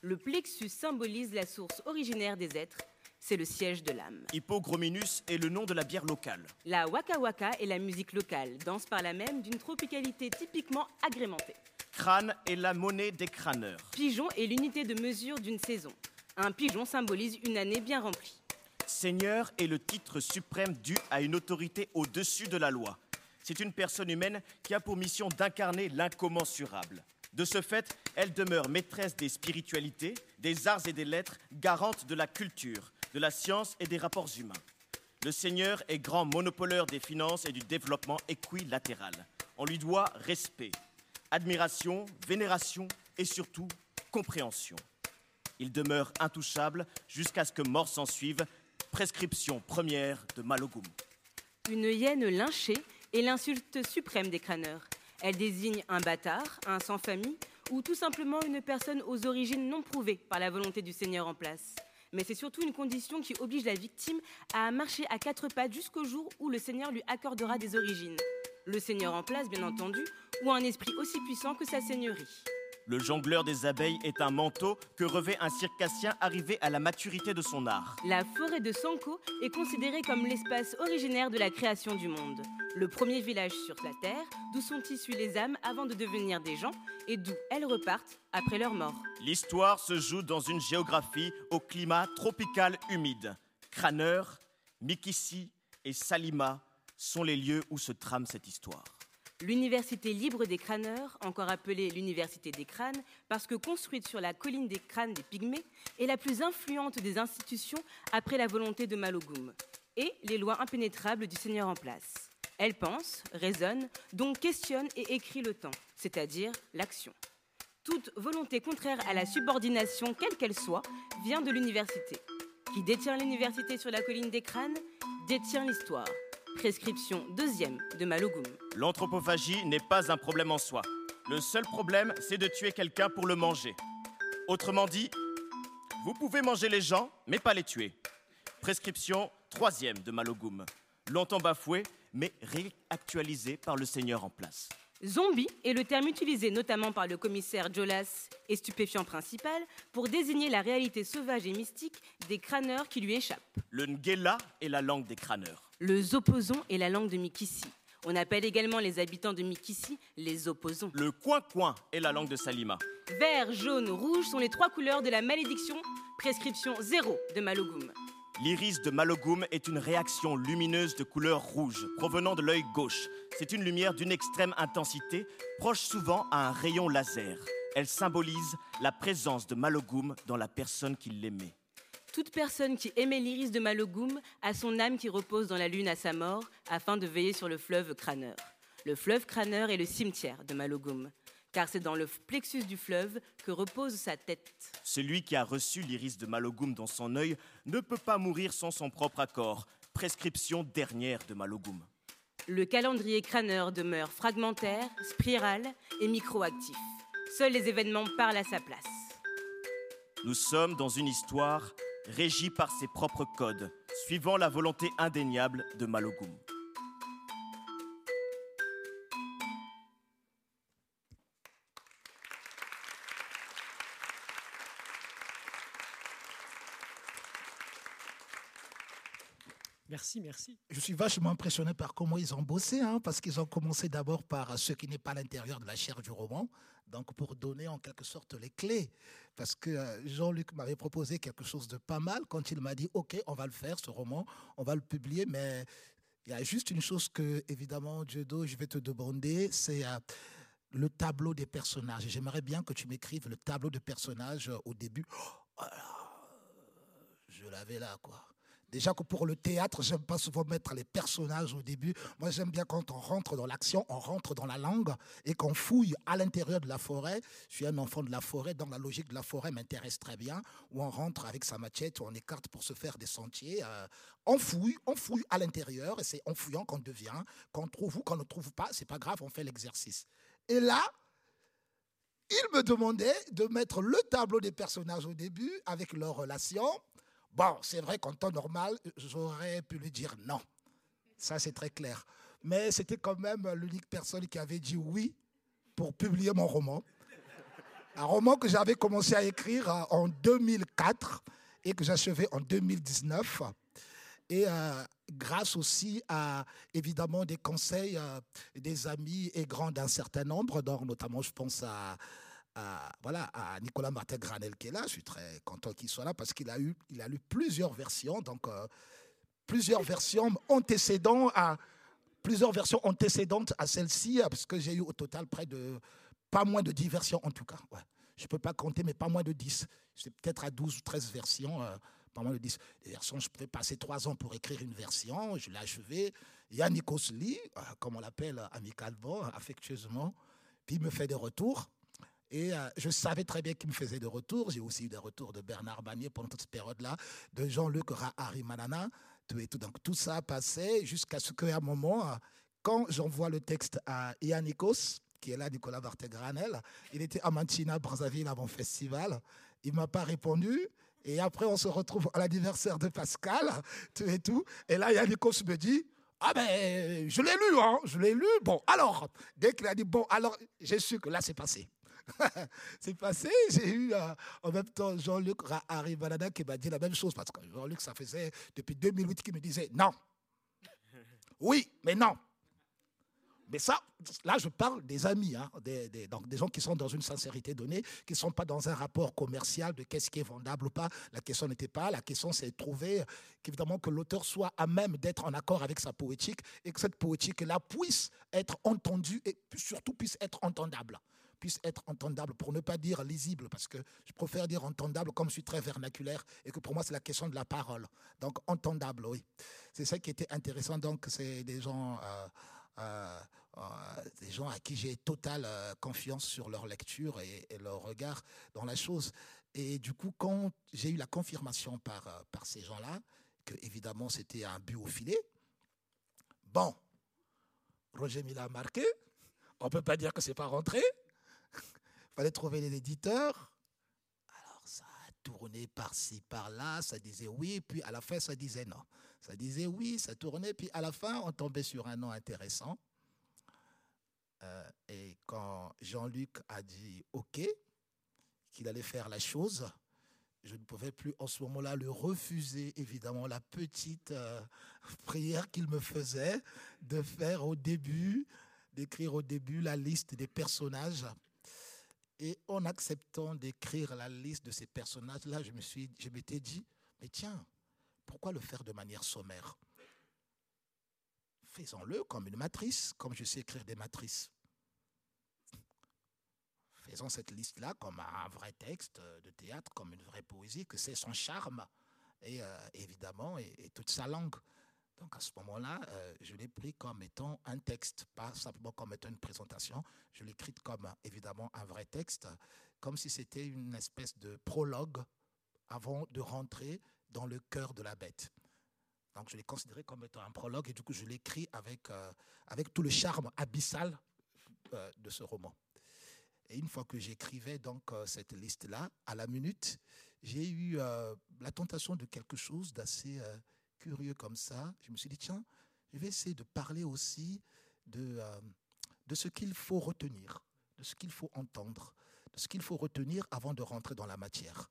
Le plexus symbolise la source originaire des êtres, c'est le siège de l'âme. Hypogrominus est le nom de la bière locale. La waka waka est la musique locale, danse par la même d'une tropicalité typiquement agrémentée. Crâne est la monnaie des crâneurs. Pigeon est l'unité de mesure d'une saison. Un pigeon symbolise une année bien remplie. Seigneur est le titre suprême dû à une autorité au-dessus de la loi. C'est une personne humaine qui a pour mission d'incarner l'incommensurable. De ce fait, elle demeure maîtresse des spiritualités, des arts et des lettres, garante de la culture, de la science et des rapports humains. Le Seigneur est grand monopoleur des finances et du développement équilatéral. On lui doit respect, admiration, vénération et surtout compréhension. Il demeure intouchable jusqu'à ce que mort s'en suive, prescription première de Malogum. Une hyène lynchée est l'insulte suprême des crâneurs. Elle désigne un bâtard, un sans-famille ou tout simplement une personne aux origines non prouvées par la volonté du Seigneur en place. Mais c'est surtout une condition qui oblige la victime à marcher à quatre pattes jusqu'au jour où le Seigneur lui accordera des origines. Le Seigneur en place, bien entendu, ou un esprit aussi puissant que sa seigneurie. Le jongleur des abeilles est un manteau que revêt un circassien arrivé à la maturité de son art. La forêt de Sanko est considérée comme l'espace originaire de la création du monde. Le premier village sur la Terre, d'où sont issues les âmes avant de devenir des gens et d'où elles repartent après leur mort. L'histoire se joue dans une géographie au climat tropical humide. Craneur, Mikisi et Salima sont les lieux où se trame cette histoire. L'Université libre des crâneurs, encore appelée l'Université des crânes, parce que construite sur la colline des crânes des Pygmées, est la plus influente des institutions après la volonté de Malogoum et les lois impénétrables du Seigneur en place. Elle pense, raisonne, donc questionne et écrit le temps, c'est-à-dire l'action. Toute volonté contraire à la subordination, quelle qu'elle soit, vient de l'université. Qui détient l'université sur la colline des crânes détient l'histoire. Prescription deuxième de Malogoum. L'anthropophagie n'est pas un problème en soi. Le seul problème, c'est de tuer quelqu'un pour le manger. Autrement dit, vous pouvez manger les gens, mais pas les tuer. Prescription troisième de Malogoum. Longtemps bafoué, mais réactualisé par le seigneur en place. Zombie est le terme utilisé notamment par le commissaire Jolas et stupéfiant principal pour désigner la réalité sauvage et mystique des crâneurs qui lui échappent. Le Ngela est la langue des crâneurs. Le Zoposon est la langue de Mikissi. On appelle également les habitants de Mikissi les opposons. Le coin-coin est la langue de Salima. Vert, jaune, rouge sont les trois couleurs de la malédiction. Prescription zéro de Malogoum. L'iris de Malogoum est une réaction lumineuse de couleur rouge provenant de l'œil gauche. C'est une lumière d'une extrême intensité, proche souvent à un rayon laser. Elle symbolise la présence de Malogoum dans la personne qui l'aimait. Toute personne qui aimait l'iris de Malogoum a son âme qui repose dans la lune à sa mort afin de veiller sur le fleuve crâneur. Le fleuve crâneur est le cimetière de Malogoum, car c'est dans le plexus du fleuve que repose sa tête. Celui qui a reçu l'iris de Malogoum dans son œil ne peut pas mourir sans son propre accord. Prescription dernière de Malogoum. Le calendrier crâneur demeure fragmentaire, spiral et microactif. Seuls les événements parlent à sa place. Nous sommes dans une histoire régie par ses propres codes, suivant la volonté indéniable de Malogoum. Merci, merci. Je suis vachement impressionné par comment ils ont bossé, hein, parce qu'ils ont commencé d'abord par ce qui n'est pas à l'intérieur de la chair du roman, donc pour donner en quelque sorte les clés. Parce que euh, Jean-Luc m'avait proposé quelque chose de pas mal quand il m'a dit, OK, on va le faire, ce roman, on va le publier, mais il y a juste une chose que, évidemment, Dieudo, je vais te demander, c'est... euh, le tableau des personnages. J'aimerais bien que tu m'écrives le tableau de personnages euh, au début. Oh je l'avais là, quoi. Déjà que pour le théâtre, j'aime pas souvent mettre les personnages au début. Moi, j'aime bien quand on rentre dans l'action, on rentre dans la langue et qu'on fouille à l'intérieur de la forêt. Je suis un enfant de la forêt, donc la logique de la forêt m'intéresse très bien. Où on rentre avec sa machette, où on écarte pour se faire des sentiers. euh, on fouille, on fouille à l'intérieur et c'est en fouillant qu'on devient. Qu'on trouve ou qu'on ne trouve pas, c'est pas grave, on fait l'exercice. Et là, il me demandait de mettre le tableau des personnages au début avec leurs relations. Bon, c'est vrai qu'en temps normal, j'aurais pu lui dire non. Ça, c'est très clair. Mais c'était quand même l'unique personne qui avait dit oui pour publier mon roman. Un roman que j'avais commencé à écrire euh, en 2004 et que j'achevais en 2019. Et euh, grâce aussi à, évidemment, des conseils euh, des amis et grands d'un certain nombre, donc notamment, je pense à, à, voilà, à Nicolas Martin Granel qui est là. Je suis très content qu'il soit là parce qu'il a, eu, il a lu plusieurs versions, donc euh, plusieurs versions antécédentes à, plusieurs versions antécédentes à celle-ci, euh, parce que j'ai eu au total près de, pas moins de 10 versions en tout cas. Je ne peux pas compter, mais pas moins de 10. C'est peut-être à 12 ou 13 versions. euh, pas moins de 10. Des versions, je pouvais passer trois ans pour écrire une version. Je l'ai achevé. Yannick Osli, euh, comme on l'appelle amicalement, affectueusement, puis il me fait des retours. Et euh, je savais très bien qu'il me faisait des retours. J'ai aussi eu des retours de Bernard Bagné pendant toute cette période-là, de Jean-Luc Rahari Manana. Tout et tout. Donc tout ça passé jusqu'à ce qu'à un moment, euh, quand j'envoie le texte à Yannickos, qui est là, Nicolas Barthé-Granel, il était à Manchina, Brazzaville, avant le festival. Il ne m'a pas répondu. Et après, on se retrouve à l'anniversaire de Pascal, tout et tout. Et là, Yannickos me dit, ah ben, je l'ai lu, hein, je l'ai lu. Bon, alors, dès qu'il a dit, bon, alors, j'ai su que là, c'est passé. *laughs* c'est passé. J'ai eu euh, en même temps Jean-Luc Harry Balada qui m'a dit la même chose parce que Jean-Luc, ça faisait depuis 2008 qu'il me disait non. *laughs* Oui, mais non. Mais ça, là, je parle des amis, hein, des, donc des gens qui sont dans une sincérité donnée, qui ne sont pas dans un rapport commercial de qu'est-ce qui est vendable ou pas. La question n'était pas. La question, c'est de trouver qu'évidemment que l'auteur soit à même d'être en accord avec sa poétique et que cette poétique-là puisse être entendue et surtout puisse être entendable puisse être entendable, pour ne pas dire lisible, parce que je préfère dire entendable comme je suis très vernaculaire et que pour moi c'est la question de la parole. Donc entendable, oui. C'est ça qui était intéressant. Donc c'est des gens euh, euh, euh, des gens à qui j'ai totale confiance sur leur lecture et, leur regard dans la chose. Et du coup, quand j'ai eu la confirmation par, par ces gens-là, que évidemment c'était un but au filet, bon, Roger Mila a marqué, on ne peut pas dire que c'est pas rentré, fallait trouver les éditeurs. Alors ça a tourné par-ci, par-là, ça disait oui, puis à la fin ça disait non. Ça disait oui, ça tournait, puis à la fin, on tombait sur un nom intéressant. Euh, et quand Jean-Luc a dit OK, qu'il allait faire la chose, je ne pouvais plus en ce moment-là le refuser, évidemment, la petite euh, *laughs* prière qu'il me faisait de faire au début, d'écrire au début la liste des personnages. Et en acceptant d'écrire la liste de ces personnages-là, je me suis, je m'étais dit, mais tiens, pourquoi le faire de manière sommaire? Faisons-le comme une matrice, comme je sais écrire des matrices. Faisons cette liste-là comme un vrai texte de théâtre, comme une vraie poésie, que c'est son charme et euh, évidemment et, toute sa langue. Donc à ce moment-là, euh, je l'ai pris comme étant un texte, pas simplement comme étant une présentation. Je l'ai écrit comme évidemment un vrai texte, comme si c'était une espèce de prologue avant de rentrer dans le cœur de la bête. Donc je l'ai considéré comme étant un prologue et du coup je l'écris avec, euh, avec tout le charme abyssal euh, de ce roman. Et une fois que j'écrivais donc cette liste-là, à la minute, j'ai eu la tentation de quelque chose d'assez curieux comme ça. Je me suis dit, tiens, je vais essayer de parler aussi de, de ce qu'il faut retenir, de ce qu'il faut entendre, de ce qu'il faut retenir avant de rentrer dans la matière.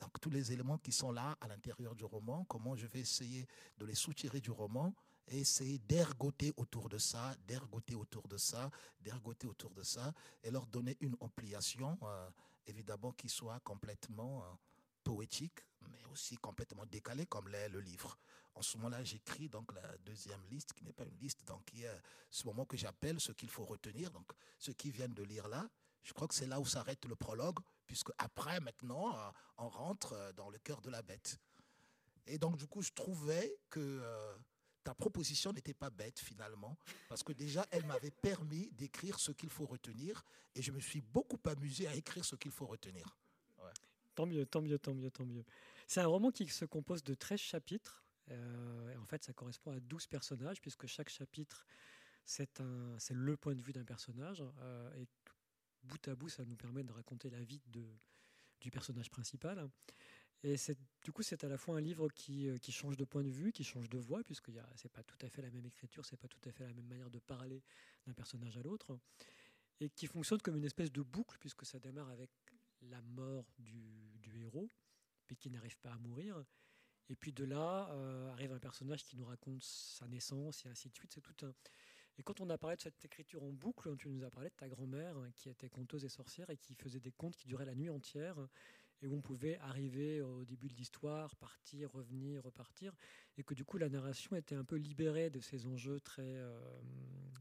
Donc tous les éléments qui sont là à l'intérieur du roman, comment je vais essayer de les soutirer du roman et essayer d'ergoter autour de ça, d'ergoter autour de ça, d'ergoter autour de ça, et leur donner une ampliation, euh, évidemment, qui soit complètement euh, poétique, mais aussi complètement décalée, comme l'est le livre. En ce moment-là, j'écris donc la deuxième liste, qui n'est pas une liste, donc qui est ce moment que j'appelle ce qu'il faut retenir. Donc, ceux qui viennent de lire là, je crois que c'est là où s'arrête le prologue, puisque après, maintenant, euh, on rentre euh, dans le cœur de la bête. Et donc, du coup, je trouvais que euh, ta proposition n'était pas bête, finalement, parce que déjà, elle m'avait permis d'écrire ce qu'il faut retenir, et je me suis beaucoup amusé à écrire ce qu'il faut retenir. Tant mieux, tant mieux, tant mieux, tant mieux. C'est un roman qui se compose de 13 chapitres. en fait, ça correspond à 12 personnages, puisque chaque chapitre, c'est le point de vue d'un personnage. et bout à bout, ça nous permet de raconter la vie du personnage principal. Et du coup, c'est à la fois un livre qui, euh, qui, change de point de vue, qui change de voix, puisque ce n'est pas tout à fait la même écriture, c'est pas tout à fait la même manière de parler d'un personnage à l'autre, et qui fonctionne comme une espèce de boucle, puisque ça démarre avec la mort du héros, qui n'arrive pas à mourir. Et puis de là euh, arrive un personnage qui nous raconte sa naissance et ainsi de suite. C'est tout un, et quand on a parlé de cette écriture en boucle, tu nous as parlé de ta grand-mère hein, qui était conteuse et sorcière et qui faisait des contes qui duraient la nuit entière et où on pouvait arriver au début de l'histoire, partir, revenir, repartir, et que du coup la narration était un peu libérée de ces enjeux très, euh,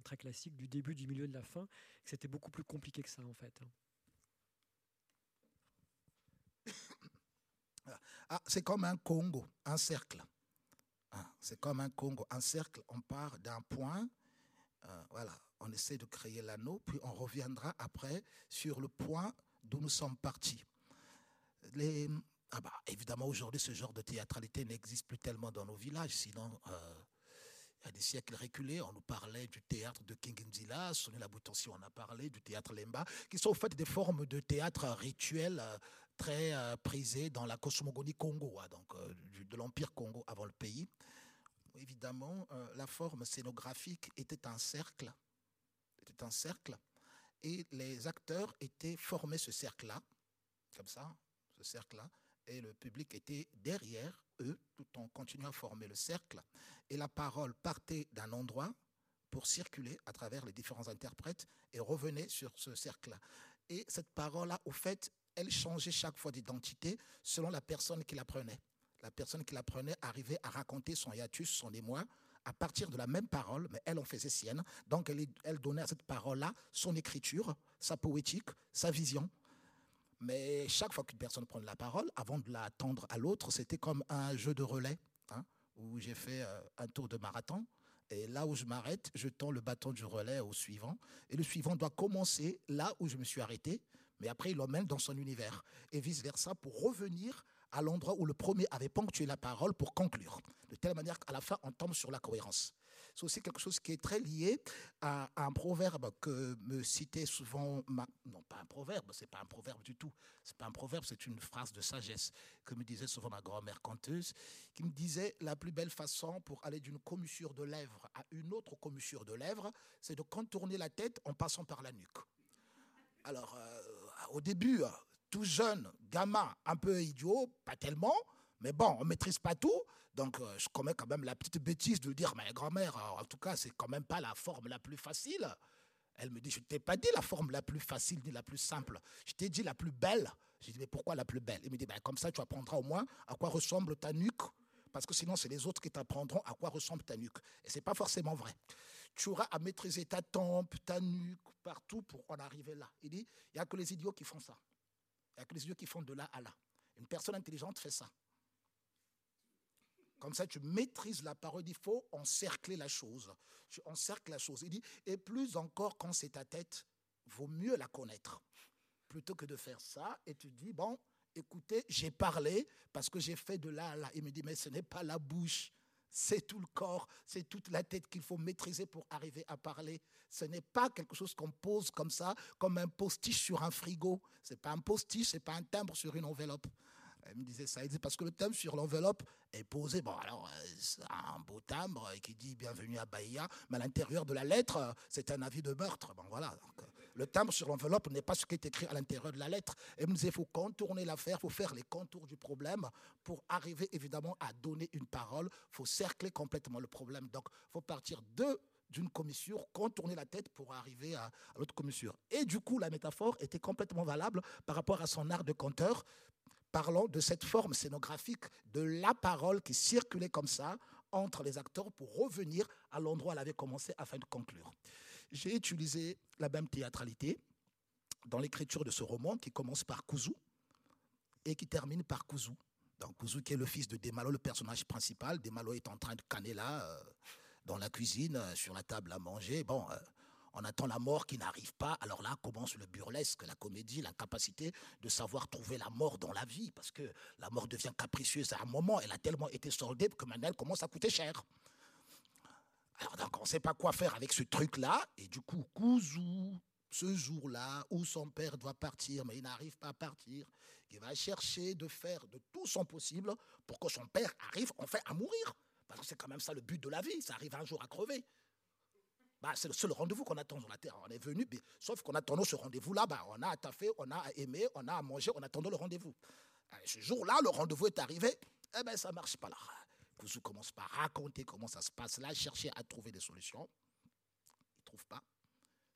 très classiques du début, du milieu, de la fin, c'était beaucoup plus compliqué que ça en fait. Ah, c'est comme un Congo, un cercle. Ah, c'est comme un Congo, un cercle, on part d'un point euh, voilà, on essaie de créer l'anneau, puis on reviendra après sur le point d'où nous sommes partis. Ah bah, évidemment, aujourd'hui, ce genre de théâtralité n'existe plus tellement dans nos villages, sinon, euh, il y a des siècles reculés, on nous parlait du théâtre de Kingenzila, Sonny Laboutansi, on a parlé du théâtre Lemba, qui sont en fait des formes de théâtre rituel euh, très prisées dans la cosmogonie Congo, donc de l'Empire Congo avant le pays évidemment, euh, la forme scénographique était un cercle, était un cercle, et les acteurs étaient formés ce cercle-là, comme ça, ce cercle-là, et le public était derrière eux, tout en continuant à former le cercle, et la parole partait d'un endroit pour circuler à travers les différents interprètes et revenait sur ce cercle-là. Et cette parole-là, au fait, elle changeait chaque fois d'identité selon la personne qui la prenait. La personne qui la prenait arrivait à raconter son hiatus, son émoi, à partir de la même parole, mais elle en faisait sienne. Donc elle, donnait à cette parole-là son écriture, sa poétique, sa vision. Mais chaque fois qu'une personne prenait la parole, avant de la tendre à l'autre, c'était comme un jeu de relais, hein, où j'ai fait euh, un tour de marathon. Et là où je m'arrête, je tends le bâton du relais au suivant. Et le suivant doit commencer là où je me suis arrêté, mais après il l'emmène dans son univers. Et vice-versa pour revenir à l'endroit où le premier avait ponctué la parole pour conclure. De telle manière qu'à la fin, on tombe sur la cohérence. C'est aussi quelque chose qui est très lié à, un proverbe que me citait souvent, non pas un proverbe, c'est pas un proverbe du tout, c'est pas un proverbe, c'est une phrase de sagesse que me disait souvent ma grand-mère conteuse, qui me disait la plus belle façon pour aller d'une commissure de lèvres à une autre commissure de lèvres, c'est de contourner la tête en passant par la nuque. Alors, euh, au début, tout jeune, gamin, un peu idiot, pas tellement, mais bon, on maîtrise pas tout. Donc, euh, je commets quand même la petite bêtise de dire, mais grand-mère, en tout cas, c'est quand même pas la forme la plus facile. Elle me dit, je t'ai pas dit la forme la plus facile ni la plus simple. Je t'ai dit la plus belle. J'ai dit, mais pourquoi la plus belle? Elle me dit, ben, comme ça, tu apprendras au moins à quoi ressemble ta nuque. Parce que sinon, c'est les autres qui t'apprendront à quoi ressemble ta nuque. Et ce n'est pas forcément vrai. Tu auras à maîtriser ta tempe, ta nuque, partout pour en arriver là. Il dit, il n'y a que les idiots qui font ça. Il n'y a que les yeux qui font de là à là. Une personne intelligente fait ça. Comme ça, tu maîtrises la parole. Il faut encercler la chose. Tu encercles la chose. Il dit, et plus encore quand c'est ta tête, vaut mieux la connaître. Plutôt que de faire ça, et tu dis, bon, écoutez, j'ai parlé parce que j'ai fait de là à là. Il me dit, mais ce n'est pas la bouche c'est tout le corps, c'est toute la tête qu'il faut maîtriser pour arriver à parler. Ce n'est pas quelque chose qu'on pose comme ça, comme un postiche sur un frigo. Ce n'est pas un postiche, ce n'est pas un timbre sur une enveloppe. Elle me disait ça, elle disait parce que le timbre sur l'enveloppe est posé, bon alors euh, c'est un beau timbre qui dit bienvenue à Bahia, mais à l'intérieur de la lettre, c'est un avis de meurtre. Bon voilà, euh, le timbre sur l'enveloppe n'est pas ce qui est écrit à l'intérieur de la lettre. Me disait, il faut contourner l'affaire, il faut faire les contours du problème pour arriver évidemment à donner une parole. Il faut cercler complètement le problème. Donc, il faut partir de d'une commissure, contourner la tête pour arriver à, à l'autre commissure. Et du coup, la métaphore était complètement valable par rapport à son art de conteur, parlant de cette forme scénographique de la parole qui circulait comme ça entre les acteurs pour revenir à l'endroit où elle avait commencé afin de conclure j'ai utilisé la même théâtralité dans l'écriture de ce roman qui commence par Kouzou et qui termine par Kouzou. Donc Kouzou qui est le fils de Demalo, le personnage principal. Demalo est en train de canner là, euh, dans la cuisine, euh, sur la table à manger. Bon, euh, on attend la mort qui n'arrive pas. Alors là commence le burlesque, la comédie, l'incapacité de savoir trouver la mort dans la vie, parce que la mort devient capricieuse à un moment. Elle a tellement été soldée que maintenant elle commence à coûter cher. Donc on ne sait pas quoi faire avec ce truc-là. Et du coup, Kouzou, ce jour-là où son père doit partir, mais il n'arrive pas à partir, il va chercher de faire de tout son possible pour que son père arrive enfin à mourir. Parce que c'est quand même ça le but de la vie, ça arrive un jour à crever. Bah, c'est le seul rendez-vous qu'on attend sur la terre. On est venu, sauf qu'on attendait ce rendez-vous-là, bah, on a à taffer, on a à aimer, on a à manger, on attendait le rendez-vous. ce jour-là, le rendez-vous est arrivé, eh ben ça ne marche pas là. Kouzou commence par raconter comment ça se passe là, chercher à trouver des solutions. Il ne trouve pas.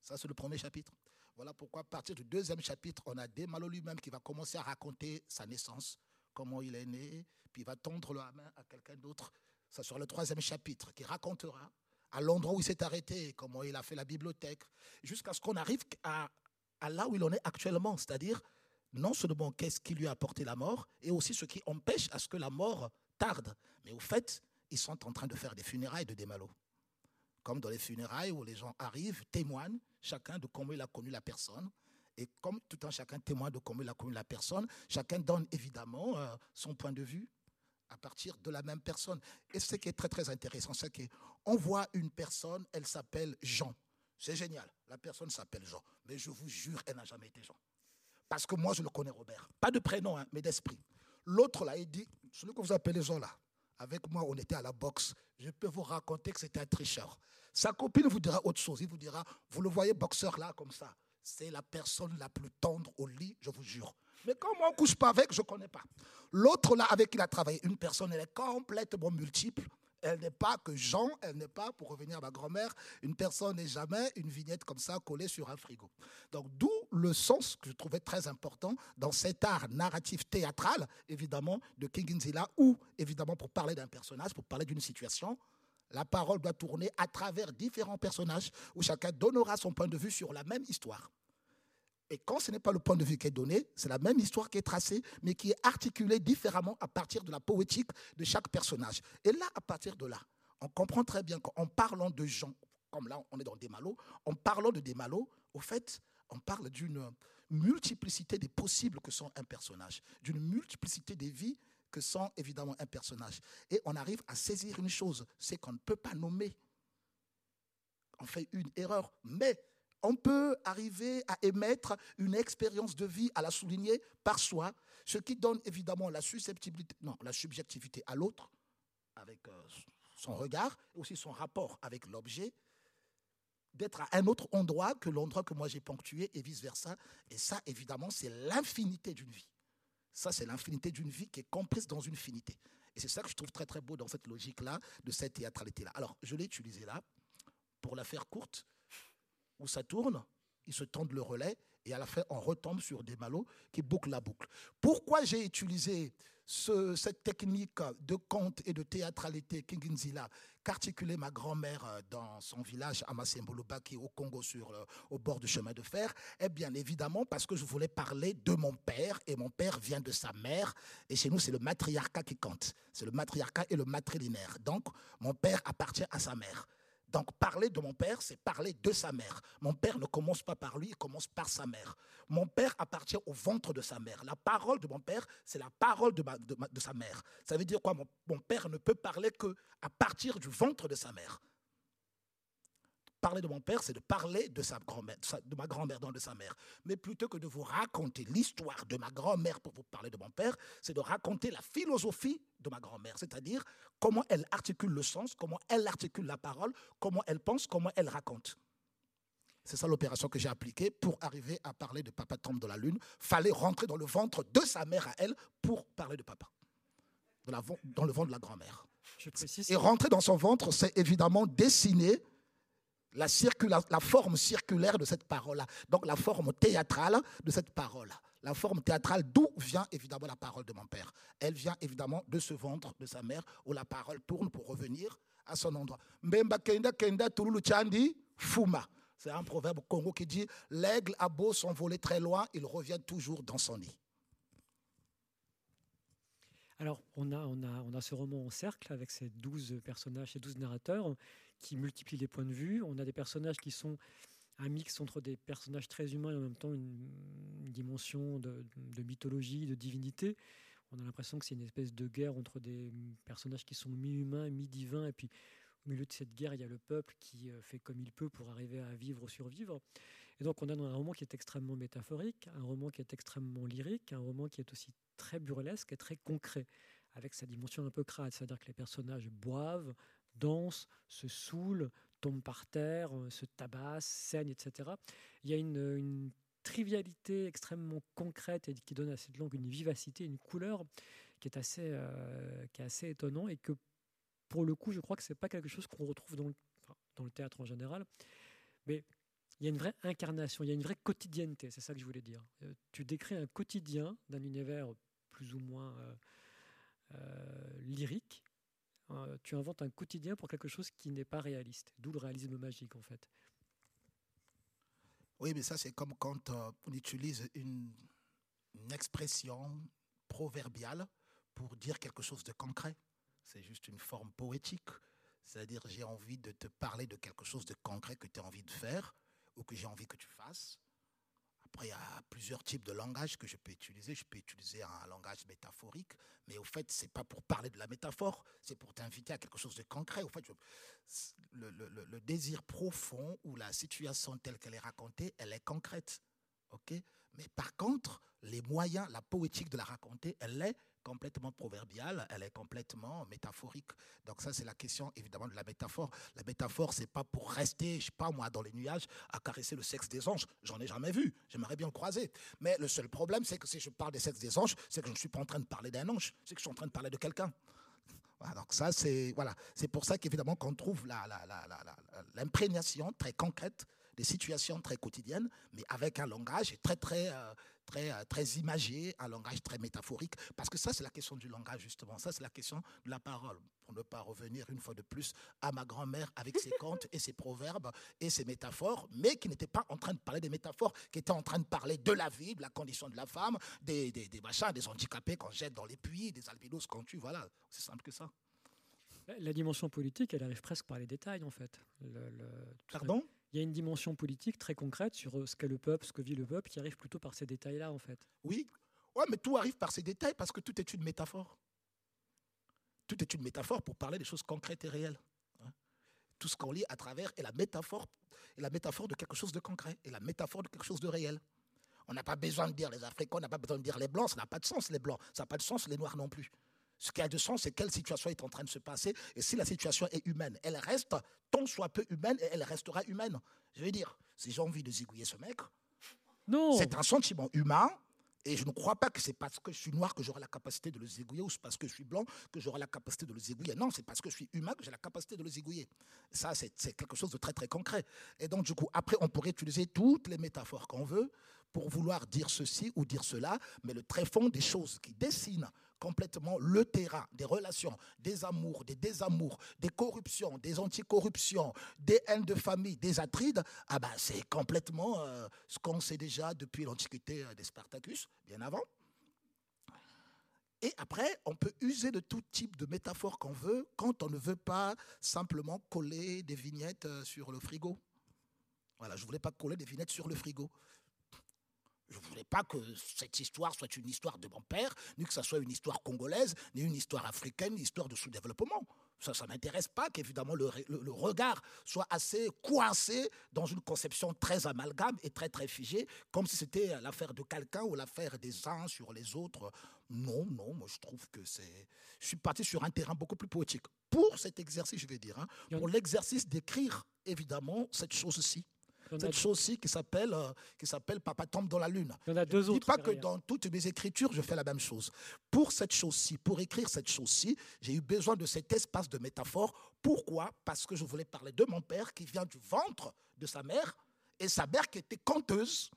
Ça, c'est le premier chapitre. Voilà pourquoi, à partir du deuxième chapitre, on a Demalo lui-même qui va commencer à raconter sa naissance, comment il est né, puis il va tendre la main à quelqu'un d'autre. Ça sera le troisième chapitre qui racontera à l'endroit où il s'est arrêté, comment il a fait la bibliothèque, jusqu'à ce qu'on arrive à, à là où il en est actuellement, c'est-à-dire non seulement qu'est-ce qui lui a apporté la mort, et aussi ce qui empêche à ce que la mort tarde. Mais au fait, ils sont en train de faire des funérailles de Desmalo. Comme dans les funérailles où les gens arrivent, témoignent, chacun de comment il a connu la personne. Et comme tout un chacun témoigne de comment il a connu la personne, chacun donne évidemment euh, son point de vue à partir de la même personne. Et ce qui est très très intéressant, c'est qu'on voit une personne, elle s'appelle Jean. C'est génial, la personne s'appelle Jean. Mais je vous jure, elle n'a jamais été Jean. Parce que moi, je le connais, Robert. Pas de prénom, hein, mais d'esprit. L'autre, là, il dit, celui que vous appelez là, avec moi, on était à la boxe. Je peux vous raconter que c'était un tricheur. Sa copine vous dira autre chose. Il vous dira, vous le voyez boxeur là, comme ça. C'est la personne la plus tendre au lit, je vous jure. Mais comme on ne couche pas avec, je ne connais pas. L'autre là, avec qui il a travaillé, une personne, elle est complètement multiple. Elle n'est pas que Jean, elle n'est pas, pour revenir à ma grand-mère, une personne n'est jamais une vignette comme ça collée sur un frigo. Donc d'où le sens que je trouvais très important dans cet art narratif théâtral, évidemment, de King Nzila, ou évidemment pour parler d'un personnage, pour parler d'une situation, la parole doit tourner à travers différents personnages où chacun donnera son point de vue sur la même histoire. Et quand ce n'est pas le point de vue qui est donné, c'est la même histoire qui est tracée, mais qui est articulée différemment à partir de la poétique de chaque personnage. Et là, à partir de là, on comprend très bien qu'en parlant de gens, comme là on est dans Desmalo, en parlant de Desmalo, au fait, on parle d'une multiplicité des possibles que sont un personnage, d'une multiplicité des vies que sont évidemment un personnage. Et on arrive à saisir une chose, c'est qu'on ne peut pas nommer. On fait une erreur, mais on peut arriver à émettre une expérience de vie, à la souligner par soi, ce qui donne évidemment la susceptibilité, non, la subjectivité à l'autre, avec euh, son regard, aussi son rapport avec l'objet, d'être à un autre endroit que l'endroit que moi j'ai ponctué, et vice-versa. Et ça, évidemment, c'est l'infinité d'une vie. Ça, c'est l'infinité d'une vie qui est comprise dans une finité. Et c'est ça que je trouve très très beau dans cette logique-là, de cette théâtralité-là. Alors, je l'ai utilisé là, pour la faire courte, où ça tourne, ils se tendent le relais et à la fin, on retombe sur des malots qui bouclent la boucle. Pourquoi j'ai utilisé cette technique de conte et de théâtralité Kinginzila? Qu'articulait ma grand-mère euh, dans son village à qui au Congo sur au bord du chemin de fer Eh bien évidemment parce que je voulais parler de mon père et mon père vient de sa mère et chez nous c'est le matriarcat qui compte. C'est le matriarcat et le matrilinéaire. Donc mon père appartient à sa mère. Donc parler de mon père, c'est parler de sa mère. Mon père ne commence pas par lui, il commence par sa mère. Mon père appartient au ventre de sa mère. La parole de mon père, c'est la parole de, sa mère. Ça veut dire quoi? Mon, mon père ne peut parler que à partir du ventre de sa mère parler de mon père, c'est de parler de, sa grand-mère, de ma grand-mère, donc de sa mère. Mais plutôt que de vous raconter l'histoire de ma grand-mère pour vous parler de mon père, c'est de raconter la philosophie de ma grand-mère, c'est-à-dire comment elle articule le sens, comment elle articule la parole, comment elle pense, comment elle raconte. C'est ça l'opération que j'ai appliquée pour arriver à parler de Papa tombe de la Lune. Fallait rentrer dans le ventre de sa mère à elle pour parler de papa, dans, le ventre de la grand-mère. Et rentrer dans son ventre, c'est évidemment dessiner la, forme circulaire de cette parole-là, donc la forme théâtrale de cette parole-là. La forme théâtrale, d'où vient évidemment la parole de mon père Elle vient évidemment de ce ventre de sa mère, où la parole tourne pour revenir à son endroit. Mbemba kenda kenda chandi fuma. C'est un proverbe congo qui dit L'aigle a beau s'envoler très loin, il revient toujours dans son nid. Alors, on a, on, a, on a ce roman en cercle avec ces douze personnages, ces douze narrateurs qui multiplient les points de vue. On a des personnages qui sont un mix entre des personnages très humains et en même temps une, dimension de, mythologie, de divinité. On a l'impression que c'est une espèce de guerre entre des personnages qui sont mi-humains, mi-divins, et puis au milieu de cette guerre, il y a le peuple qui euh, fait comme il peut pour arriver à vivre ou survivre. Et donc on a un roman qui est extrêmement métaphorique, un roman qui est extrêmement lyrique, un roman qui est aussi très burlesque et très concret, avec sa dimension un peu crade, c'est-à-dire que les personnages boivent, dansent, se saoulent, tombent par terre, euh, se tabassent, saignent, etc. Il y a une, trivialité extrêmement concrète et qui donne à cette langue une vivacité, une couleur qui est assez, euh, étonnant et que pour le coup, je crois que c'est pas quelque chose qu'on retrouve dans le, théâtre en général, mais il y a une vraie incarnation, il y a une vraie quotidienneté, c'est ça que je voulais dire. Euh, tu décris un quotidien d'un univers plus ou moins lyrique, euh, tu inventes un quotidien pour quelque chose qui n'est pas réaliste. D'où le réalisme magique, en fait. Oui, mais ça, c'est comme quand euh, on utilise une, expression proverbiale pour dire quelque chose de concret. C'est juste une forme poétique. C'est-à-dire, j'ai envie de te parler de quelque chose de concret que tu as envie de faire ou que j'ai envie que tu fasses. Après, il y a plusieurs types de langages que je peux utiliser. Je peux utiliser un langage métaphorique, mais au fait, c'est pas pour parler de la métaphore, c'est pour t'inviter à quelque chose de concret. Au fait, le, le, désir profond ou la situation telle qu'elle est racontée, elle est concrète. ok? Mais par contre, les moyens, la poétique de la raconter, elle est complètement proverbiale, elle est complètement métaphorique. Donc ça, c'est la question évidemment de la métaphore. La métaphore, c'est pas pour rester, je sais pas moi, dans les nuages, à caresser le sexe des anges. J'en ai jamais vu. J'aimerais bien le croiser. Mais le seul problème, c'est que si je parle des sexes des anges, c'est que je ne suis pas en train de parler d'un ange, c'est que je suis en train de parler de quelqu'un. donc ça, c'est voilà, c'est pour ça qu'évidemment qu'on trouve l'imprégnation très concrète des situations très quotidiennes, mais avec un langage très très euh, très euh, très imagé, un langage très métaphorique, parce que ça c'est la question du langage justement, ça c'est la question de la parole. Pour ne pas revenir une fois de plus à ma grand-mère avec ses contes *laughs* et ses proverbes et ses métaphores, mais qui n'était pas en train de parler des métaphores, qui était en train de parler de la vie, de la condition de la femme, des, des, des machins, des handicapés qu'on jette dans les puits, des albinos qu'on tue, voilà, c'est simple que ça. La dimension politique, elle arrive presque par les détails, en fait. Le, Pardon? Il y a une dimension politique très concrète sur euh, ce qu'est le peuple, ce que vit le peuple, qui arrive plutôt par ces détails-là, en fait. Oui, ouais, mais tout arrive par ces détails parce que tout est une métaphore. Tout est une métaphore pour parler des choses concrètes et réelles. Hein. Tout ce qu'on lit à travers est la métaphore, est la métaphore de quelque chose de concret, et la métaphore de quelque chose de réel. On n'a pas besoin de dire les Africains, on n'a pas besoin de dire les Blancs, ça n'a pas de sens les Blancs, ça n'a pas de sens les Noirs non plus. Ce qui a de sens, c'est quelle situation est en train de se passer. Et si la situation est humaine, elle reste tant soit peu humaine et elle restera humaine. Je veux dire, si j'ai envie de zigouiller ce mec, c'est un sentiment humain. Et je ne crois pas que c'est parce que je suis noir que j'aurai la capacité de le zigouiller ou c'est parce que je suis blanc que j'aurai la capacité de le zigouiller. Non, c'est parce que je suis humain que j'ai la capacité de le zigouiller. Ça, c'est quelque chose de très, très concret. Et donc, du coup, après, on pourrait utiliser toutes les métaphores qu'on veut pour vouloir dire ceci ou dire cela, mais le très fond des choses qui dessinent complètement le terrain des relations, des amours, des désamours, des corruptions, des anticorruptions, des haines de famille, des atrides, ah ben c'est complètement euh, ce qu'on sait déjà depuis l'Antiquité euh, des Spartacus, bien avant. Et après, on peut user de tout type de métaphore qu'on veut quand on ne veut pas simplement coller des vignettes euh, sur le frigo. Voilà, je ne voulais pas coller des vignettes sur le frigo. Je ne voulais pas que cette histoire soit une histoire de mon père, ni que ce soit une histoire congolaise, ni une histoire africaine, une histoire de sous-développement. Ça, ça ne m'intéresse pas qu'évidemment le, le, regard soit assez coincé dans une conception très amalgame et très très figée, comme si c'était l'affaire de quelqu'un ou l'affaire des uns sur les autres. Non, non, moi je trouve que c'est... Je suis parti sur un terrain beaucoup plus poétique. Pour cet exercice, je vais dire, hein, pour l'exercice d'écrire évidemment cette chose-ci cette chose-ci qui s'appelle euh, qui s'appelle Papa tombe dans la lune. Il y en a deux je ne dis pas que dans toutes mes écritures, je fais la même chose. Pour cette chose-ci, pour écrire cette chose-ci, j'ai eu besoin de cet espace de métaphore. Pourquoi? Parce que je voulais parler de mon père qui vient du ventre de sa mère et sa mère qui était conteuse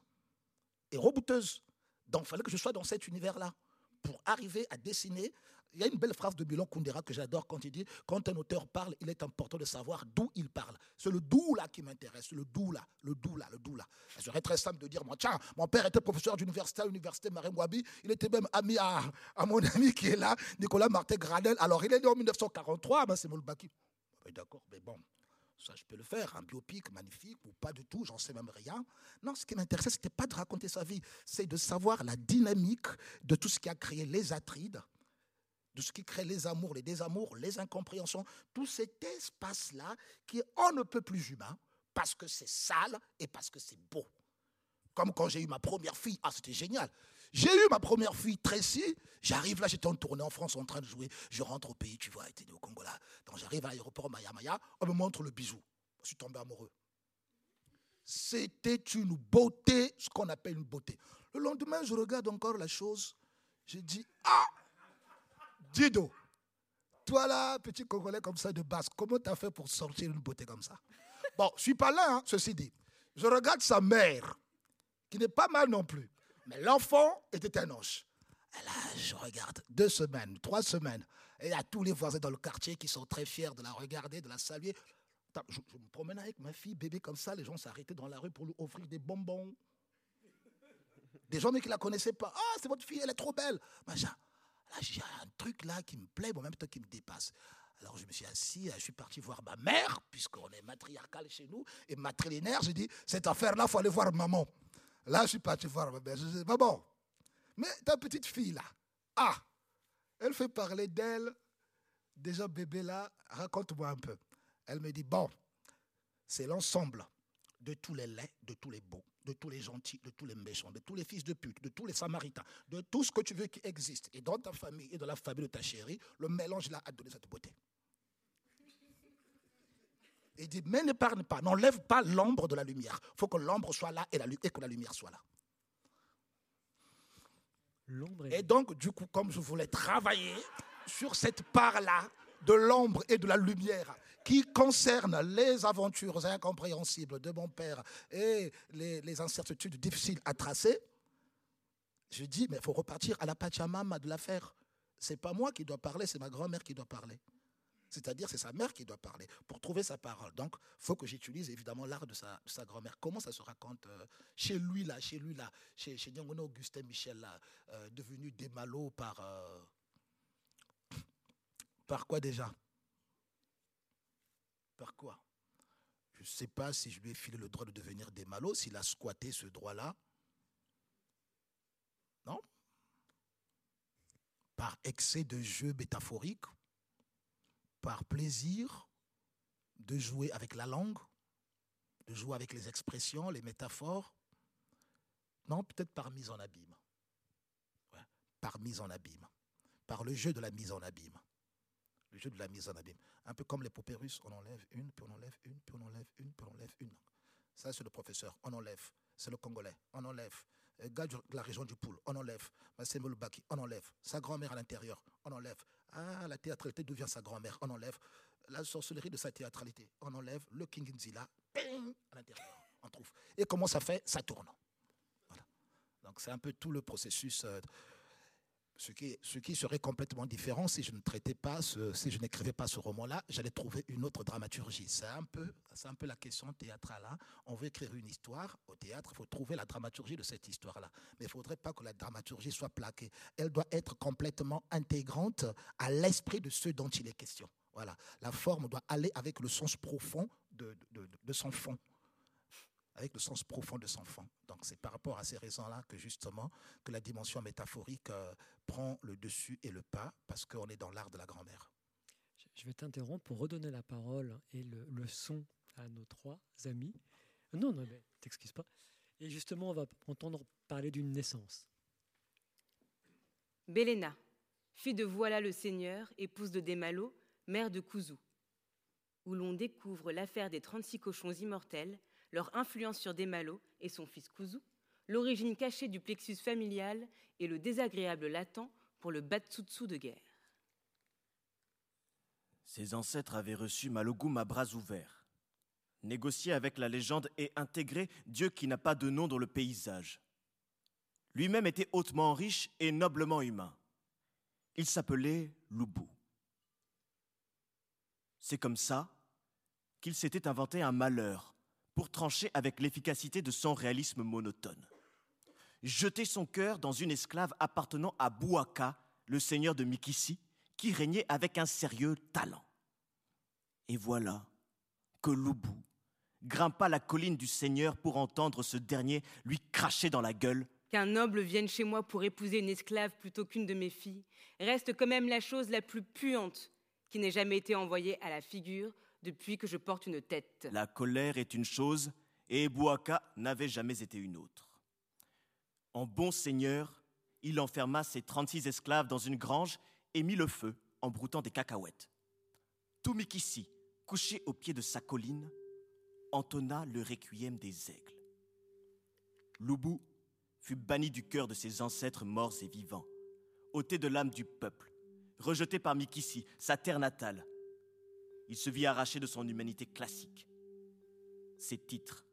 et rebouteuse. Donc, il fallait que je sois dans cet univers-là pour arriver à dessiner il y a une belle phrase de Bilon Kundera que j'adore quand il dit Quand un auteur parle, il est important de savoir d'où il parle. C'est le d'où là qui m'intéresse, le d'où là, le d'où là, le d'où là. Ce serait très simple de dire moi, Tiens, mon père était professeur d'université à l'université Marie-Mouabi. Il était même ami à, mon ami qui est là, Nicolas Martin Gradel. Alors, il est né en 1943, ben, c'est Moulbaki. D'accord, mais bon. Ça, je peux le faire, un biopic magnifique ou pas du tout, j'en sais même rien. Non, ce qui m'intéressait, ce n'était pas de raconter sa vie, c'est de savoir la dynamique de tout ce qui a créé les Atrides, de ce qui crée les amours, les désamours, les incompréhensions, tout cet espace-là qui est on ne peut plus humain parce que c'est sale et parce que c'est beau. Comme quand j'ai eu ma première fille, ah c'était génial. J'ai eu ma première fille, Tracy. J'arrive là, j'étais en tournée en France en train de jouer. Je rentre au pays, tu vois, j'étais au Congo là. J'arrive à l'aéroport Maya Maya, on me montre le bijou. Je suis tombé amoureux. C'était une beauté, ce qu'on appelle une beauté. Le lendemain, je regarde encore la chose. Je dis, ah, Dido, toi là, petit Congolais comme ça de base, comment tu as fait pour sortir une beauté comme ça? Bon, je suis pas là, hein, ceci dit. Je regarde sa mère, qui n'est pas mal non plus. Mais l'enfant était un ange. Là, je regarde deux semaines, trois semaines. Et a tous les voisins dans le quartier qui sont très fiers de la regarder, de la saluer. Je, me promène avec ma fille, bébé comme ça, les gens s'arrêtaient dans la rue pour lui offrir des bonbons. Des gens mais qui ne la connaissaient pas. Ah, c'est votre fille, elle est trop belle. Machin. Là, j'ai un truc là qui me plaît, en même temps qui me dépasse. Alors je me suis assis, je suis parti voir ma mère, puisqu'on est matriarcal chez nous, et matrilinéaire, j'ai dit, cette affaire-là, il faut aller voir maman. Là, je suis parti voir ma mère. Je dis, maman, mais ta petite fille là, ah, elle fait parler d'elle, déjà bébé là, raconte-moi un peu. Elle me dit, bon, c'est l'ensemble de tous les laits, de tous les beaux, de tous les gentils, de tous les méchants, de tous les fils de pute, de tous les samaritains, de tout ce que tu veux qui existe. Et dans ta famille et dans la famille de ta chérie, le mélange là a donné cette beauté. Il dit, mais n'épargne pas, n'enlève pas l'ombre de la lumière. Il faut que l'ombre soit là et, la, et que la lumière soit là. Et donc, du coup, comme je voulais travailler sur cette part-là, de l'ombre et de la lumière qui concerne les aventures incompréhensibles de mon père et les, incertitudes difficiles à tracer, je dis, mais il faut repartir à la Pachamama de l'affaire. C'est pas moi qui dois parler, c'est ma grand-mère qui doit parler. C'est-à-dire, c'est sa mère qui doit parler pour trouver sa parole. Donc, il faut que j'utilise évidemment l'art de sa, grand-mère. Comment ça se raconte euh, chez lui, là, chez lui, là, chez, chez Augustin Michel, euh, devenu démalo par. Euh, par quoi déjà? Par quoi? Je ne sais pas si je lui ai filé le droit de devenir démalo, s'il a squatté ce droit-là. Non? Par excès de jeu métaphorique par plaisir de jouer avec la langue, de jouer avec les expressions, les métaphores. Non, peut-être par mise en abîme. par mise en abîme. Par le jeu de la mise en abîme. Le jeu de la mise en abîme. Un peu comme les poupées russes, on enlève une, puis on enlève une, puis on enlève une, puis on enlève une. Ça, c'est le professeur. On enlève. C'est le Congolais. On enlève. Le gars de la région du Poule. On enlève. Baki. On enlève. Sa grand-mère à l'intérieur. On enlève. Ah, la théâtralité, d'où vient sa grand-mère On enlève la sorcellerie de sa théâtralité. On enlève le King Nzila, à l'intérieur, on trouve. Et comment ça fait? Ça tourne. Voilà. Donc c'est un peu tout le processus. Euh, ce qui, serait complètement différent si je ne traitais pas, si je n'écrivais pas ce roman-là, j'allais trouver une autre dramaturgie. C'est un peu, c'est un peu la question théâtrale. Hein. On veut écrire une histoire au théâtre, il faut trouver la dramaturgie de cette histoire-là. Mais il ne faudrait pas que la dramaturgie soit plaquée. Elle doit être complètement intégrante à l'esprit de ce dont il est question. Voilà, la forme doit aller avec le sens profond de son fond avec le sens profond de son fond. Donc c'est par rapport à ces raisons-là que justement que la dimension métaphorique euh, prend le dessus et le pas parce qu'on est dans l'art de la grand-mère. Je vais t'interrompre pour redonner la parole et le, son à nos trois amis. Non, non, mais t'excuses pas. Et justement, on va entendre parler d'une naissance. Béléna, fille de Voilà le Seigneur, épouse de Desmalo, mère de Kouzou, où l'on découvre l'affaire des 36 cochons immortels leur influence sur Desmalo et son fils Kuzu, l'origine cachée du plexus familial et le désagréable latent pour le Batsutsu de guerre. Ses ancêtres avaient reçu Malogum à bras ouverts, négocié avec la légende et intégré Dieu qui n'a pas de nom dans le paysage. Lui-même était hautement riche et noblement humain. Il s'appelait Lubu. C'est comme ça qu'il s'était inventé un malheur pour trancher avec l'efficacité de son réalisme monotone. Jeter son cœur dans une esclave appartenant à Bouaka, le seigneur de Mikisi, qui régnait avec un sérieux talent. Et voilà que Loubou grimpa la colline du seigneur pour entendre ce dernier lui cracher dans la gueule. Qu'un noble vienne chez moi pour épouser une esclave plutôt qu'une de mes filles reste quand même la chose la plus puante qui n'ait jamais été envoyée à la figure depuis que je porte une tête. La colère est une chose, et Bouaka n'avait jamais été une autre. En bon seigneur, il enferma ses trente-six esclaves dans une grange et mit le feu en broutant des cacahuètes. Tumikisi, couché au pied de sa colline, entonna le requiem des aigles. Loubou fut banni du cœur de ses ancêtres morts et vivants, ôté de l'âme du peuple, rejeté par Mikisi, sa terre natale, il se vit arraché de son humanité classique. Ses titres,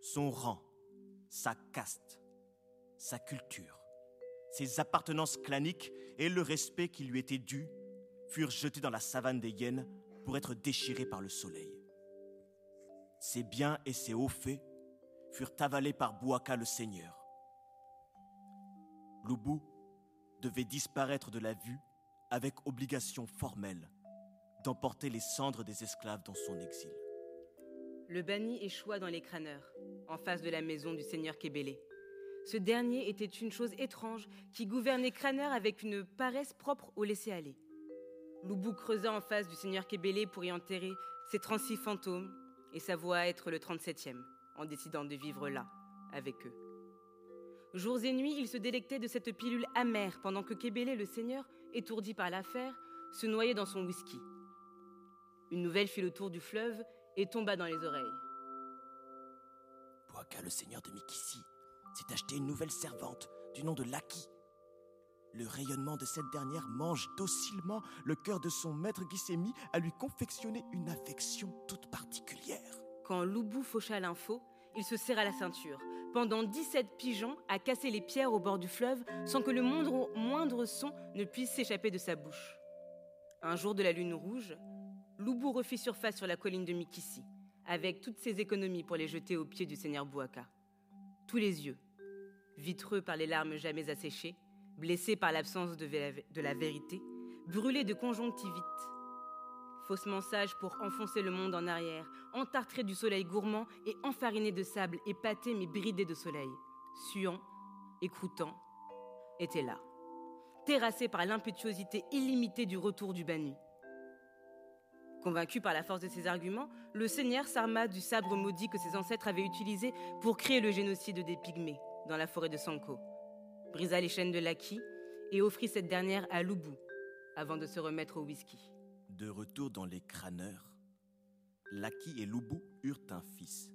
son rang, sa caste, sa culture, ses appartenances claniques et le respect qui lui était dû furent jetés dans la savane des hyènes pour être déchirés par le soleil. Ses biens et ses hauts faits furent avalés par Bouaka le Seigneur. Loubou devait disparaître de la vue avec obligation formelle les cendres des esclaves dans son exil. Le banni échoua dans les crâneurs, en face de la maison du seigneur Kébélé. Ce dernier était une chose étrange qui gouvernait Crâneur avec une paresse propre au laisser-aller. Loubou creusa en face du seigneur Kébélé pour y enterrer ses 36 fantômes et s'avoua être le 37e, en décidant de vivre là, avec eux. Jours et nuits, il se délectait de cette pilule amère pendant que Kébélé, le seigneur, étourdi par l'affaire, se noyait dans son whisky. Une nouvelle fit le tour du fleuve et tomba dans les oreilles. Boaka, le seigneur de Mikisi, s'est acheté une nouvelle servante du nom de Laki. Le rayonnement de cette dernière mange docilement le cœur de son maître qui s'est mis à lui confectionner une affection toute particulière. Quand Loubou faucha l'info, il se serra la ceinture. Pendant 17 pigeons, à casser les pierres au bord du fleuve sans que le moindre, moindre son ne puisse s'échapper de sa bouche. Un jour de la lune rouge, Loubou refit surface sur la colline de Mikissi, avec toutes ses économies pour les jeter aux pieds du seigneur Bouaka. Tous les yeux, vitreux par les larmes jamais asséchées, blessés par l'absence de, la vérité, brûlés de conjonctivite, faussement sage pour enfoncer le monde en arrière, entartré du soleil gourmand et enfariné de sable, épaté mais bridé de soleil, suant, écroutant, était là, terrassé par l'impétuosité illimitée du retour du Banu. Convaincu par la force de ses arguments, le seigneur s'arma du sabre maudit que ses ancêtres avaient utilisé pour créer le génocide des Pygmées dans la forêt de Sanko, brisa les chaînes de Laki et offrit cette dernière à Loubou avant de se remettre au whisky. De retour dans les crâneurs, Laki et Lubu eurent un fils,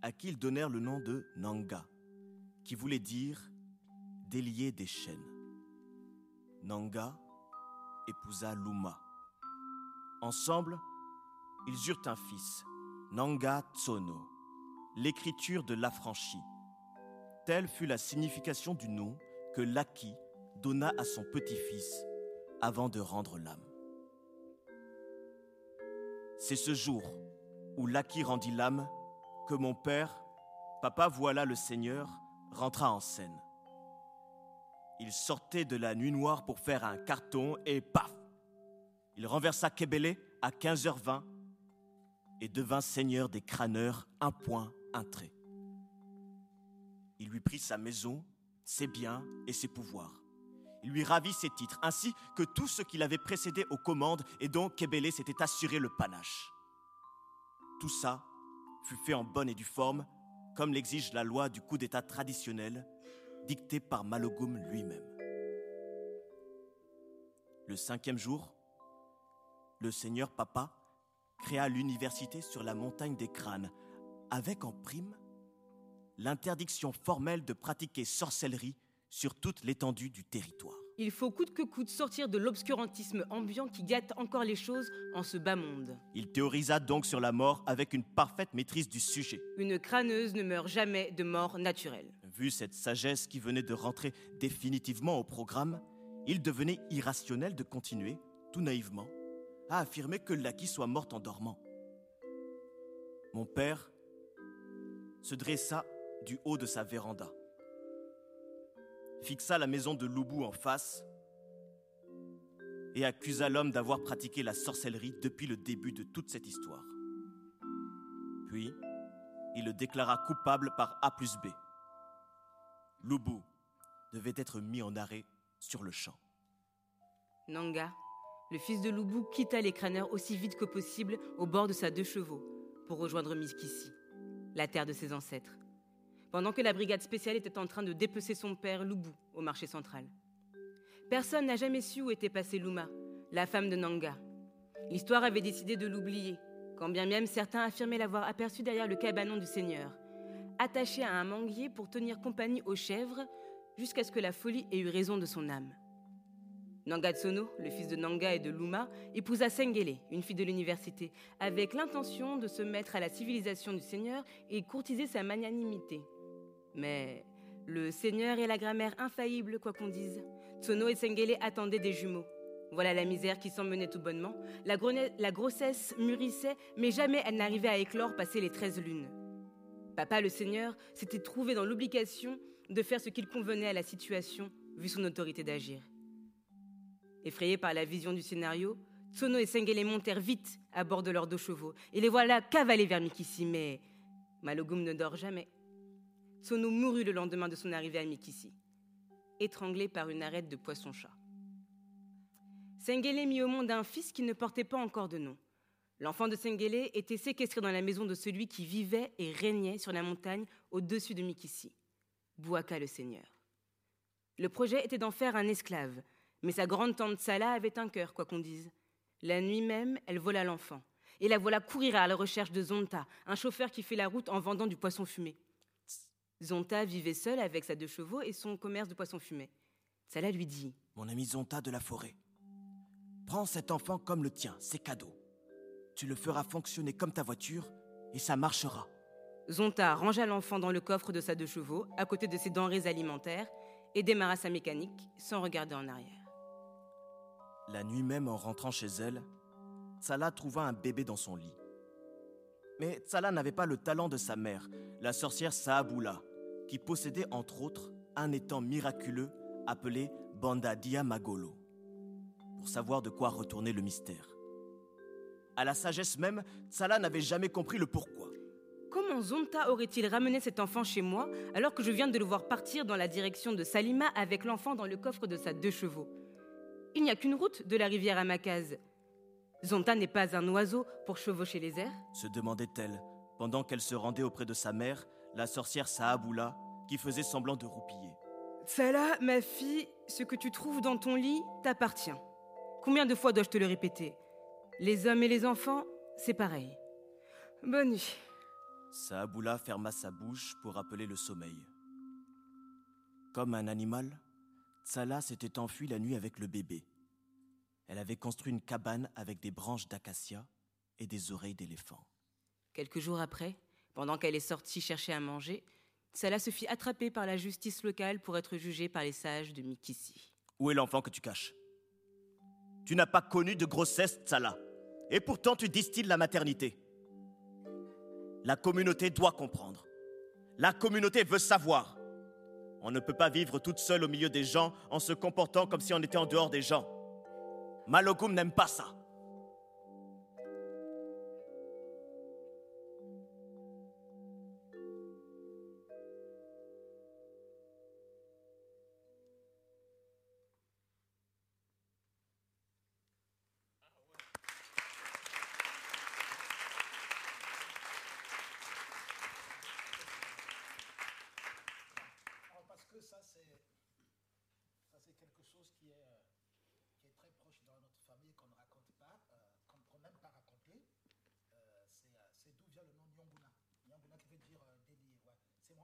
à qui ils donnèrent le nom de Nanga, qui voulait dire délier des chaînes. Nanga épousa Luma. Ensemble, ils eurent un fils, Nanga Tsono, l'écriture de l'affranchi. Telle fut la signification du nom que Laki donna à son petit-fils avant de rendre l'âme. C'est ce jour où Laki rendit l'âme que mon père, papa voilà le Seigneur, rentra en scène. Il sortait de la nuit noire pour faire un carton et paf Il renversa Kebele à 15h20 et devint seigneur des crâneurs, un point, un trait. Il lui prit sa maison, ses biens et ses pouvoirs. Il lui ravit ses titres, ainsi que tout ce qu'il avait précédé aux commandes et dont Kebele s'était assuré le panache. Tout ça fut fait en bonne et due forme, comme l'exige la loi du coup d'État traditionnel, dictée par Malogum lui-même. Le cinquième jour, le seigneur papa créa l'université sur la montagne des crânes, avec en prime l'interdiction formelle de pratiquer sorcellerie sur toute l'étendue du territoire. Il faut coûte que coûte sortir de l'obscurantisme ambiant qui gâte encore les choses en ce bas monde. Il théorisa donc sur la mort avec une parfaite maîtrise du sujet. Une crâneuse ne meurt jamais de mort naturelle. Vu cette sagesse qui venait de rentrer définitivement au programme, il devenait irrationnel de continuer, tout naïvement, à affirmer que Laki soit morte en dormant. Mon père se dressa du haut de sa véranda fixa la maison de Loubou en face et accusa l'homme d'avoir pratiqué la sorcellerie depuis le début de toute cette histoire. Puis, il le déclara coupable par A plus B. Loubou devait être mis en arrêt sur le champ. Nanga, le fils de Loubou, quitta les crâneurs aussi vite que possible au bord de sa deux chevaux pour rejoindre Miskissi, la terre de ses ancêtres pendant que la brigade spéciale était en train de dépecer son père, Loubou, au marché central. Personne n'a jamais su où était passée Luma, la femme de Nanga. L'histoire avait décidé de l'oublier, quand bien même certains affirmaient l'avoir aperçue derrière le cabanon du seigneur, attachée à un manguier pour tenir compagnie aux chèvres, jusqu'à ce que la folie ait eu raison de son âme. Nanga Tsono, le fils de Nanga et de Luma, épousa Sengele, une fille de l'université, avec l'intention de se mettre à la civilisation du Seigneur et courtiser sa magnanimité. Mais le Seigneur est la grammaire infaillible, quoi qu'on dise. Tsono et Sengele attendaient des jumeaux. Voilà la misère qui s'en menait tout bonnement. La, la grossesse mûrissait, mais jamais elle n'arrivait à éclore passer les treize lunes. Papa, le Seigneur, s'était trouvé dans l'obligation de faire ce qu'il convenait à la situation, vu son autorité d'agir. Effrayés par la vision du scénario, Tsono et Sengele montèrent vite à bord de leurs deux chevaux, et les voilà cavalés vers Mikisi, mais Malogum ne dort jamais. Tsono mourut le lendemain de son arrivée à Mikisi, étranglé par une arête de poisson-chat. Sengele mit au monde un fils qui ne portait pas encore de nom. L'enfant de Sengele était séquestré dans la maison de celui qui vivait et régnait sur la montagne au-dessus de Mikisi, Bouaka le Seigneur. Le projet était d'en faire un esclave, mais sa grande tante Salah avait un cœur, quoi qu'on dise. La nuit même, elle vola l'enfant. Et la voilà courir à la recherche de Zonta, un chauffeur qui fait la route en vendant du poisson fumé. Zonta vivait seule avec sa deux chevaux et son commerce de poissons fumés. Salah lui dit Mon ami Zonta de la forêt, prends cet enfant comme le tien, c'est cadeau. Tu le feras fonctionner comme ta voiture et ça marchera. Zonta rangea l'enfant dans le coffre de sa deux chevaux, à côté de ses denrées alimentaires, et démarra sa mécanique sans regarder en arrière. La nuit même, en rentrant chez elle, Tsala trouva un bébé dans son lit. Mais Tsala n'avait pas le talent de sa mère, la sorcière Saaboula, qui possédait entre autres un étang miraculeux appelé Banda Magolo, pour savoir de quoi retourner le mystère. À la sagesse même, Tsala n'avait jamais compris le pourquoi. Comment Zonta aurait-il ramené cet enfant chez moi alors que je viens de le voir partir dans la direction de Salima avec l'enfant dans le coffre de sa deux chevaux? Il n'y a qu'une route de la rivière à ma case. Zonta n'est pas un oiseau pour chevaucher les airs se demandait-elle, pendant qu'elle se rendait auprès de sa mère, la sorcière Saaboula, qui faisait semblant de roupiller. Salah, ma fille, ce que tu trouves dans ton lit t'appartient. Combien de fois dois-je te le répéter? Les hommes et les enfants, c'est pareil. Bonne nuit. Saaboula ferma sa bouche pour appeler le sommeil. Comme un animal, Tsala s'était enfuie la nuit avec le bébé. Elle avait construit une cabane avec des branches d'acacia et des oreilles d'éléphant. Quelques jours après, pendant qu'elle est sortie chercher à manger, Tsala se fit attraper par la justice locale pour être jugée par les sages de Mikisi. Où est l'enfant que tu caches? Tu n'as pas connu de grossesse, Tsala. Et pourtant tu distilles la maternité. La communauté doit comprendre. La communauté veut savoir. On ne peut pas vivre toute seule au milieu des gens en se comportant comme si on était en dehors des gens. Malokoum n'aime pas ça.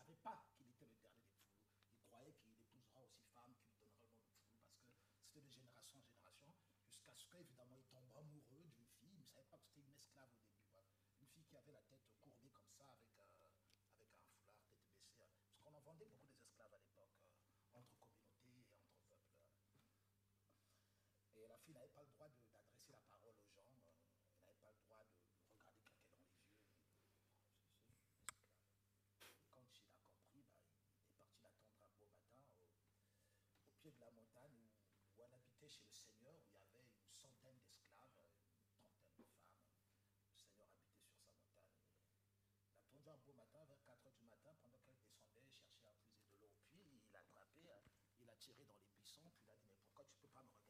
savait pas qu'il était le dernier des Poulous. Il croyait qu'il épousera aussi femme, qu'il donnera le nom de Poulou parce que c'était de génération en génération, jusqu'à ce qu'évidemment il tombe amoureux d'une fille. Il ne savait pas que c'était une esclave au début. Une fille qui avait la tête courbée comme ça, avec, euh, avec un foulard, tête baissée. Parce qu'on en vendait beaucoup des esclaves à l'époque, euh, entre communautés et entre peuples. Et la fille n'avait pas le droit d'adresser la parole aux gens. Euh, elle n'avait pas le droit de de la montagne où, elle habitait chez le Seigneur, où il y avait une centaine d'esclaves, une trentaine de femmes. Le Seigneur habitait sur sa montagne. Il a attendu un beau matin, vers 4 heures du matin, pendant qu'elle descendait, cherchait à puiser de l'eau au puits, il l'a attrapé, il l'a tiré dans les buissons, puis il a dit Mais pourquoi tu ne peux pas me regarder?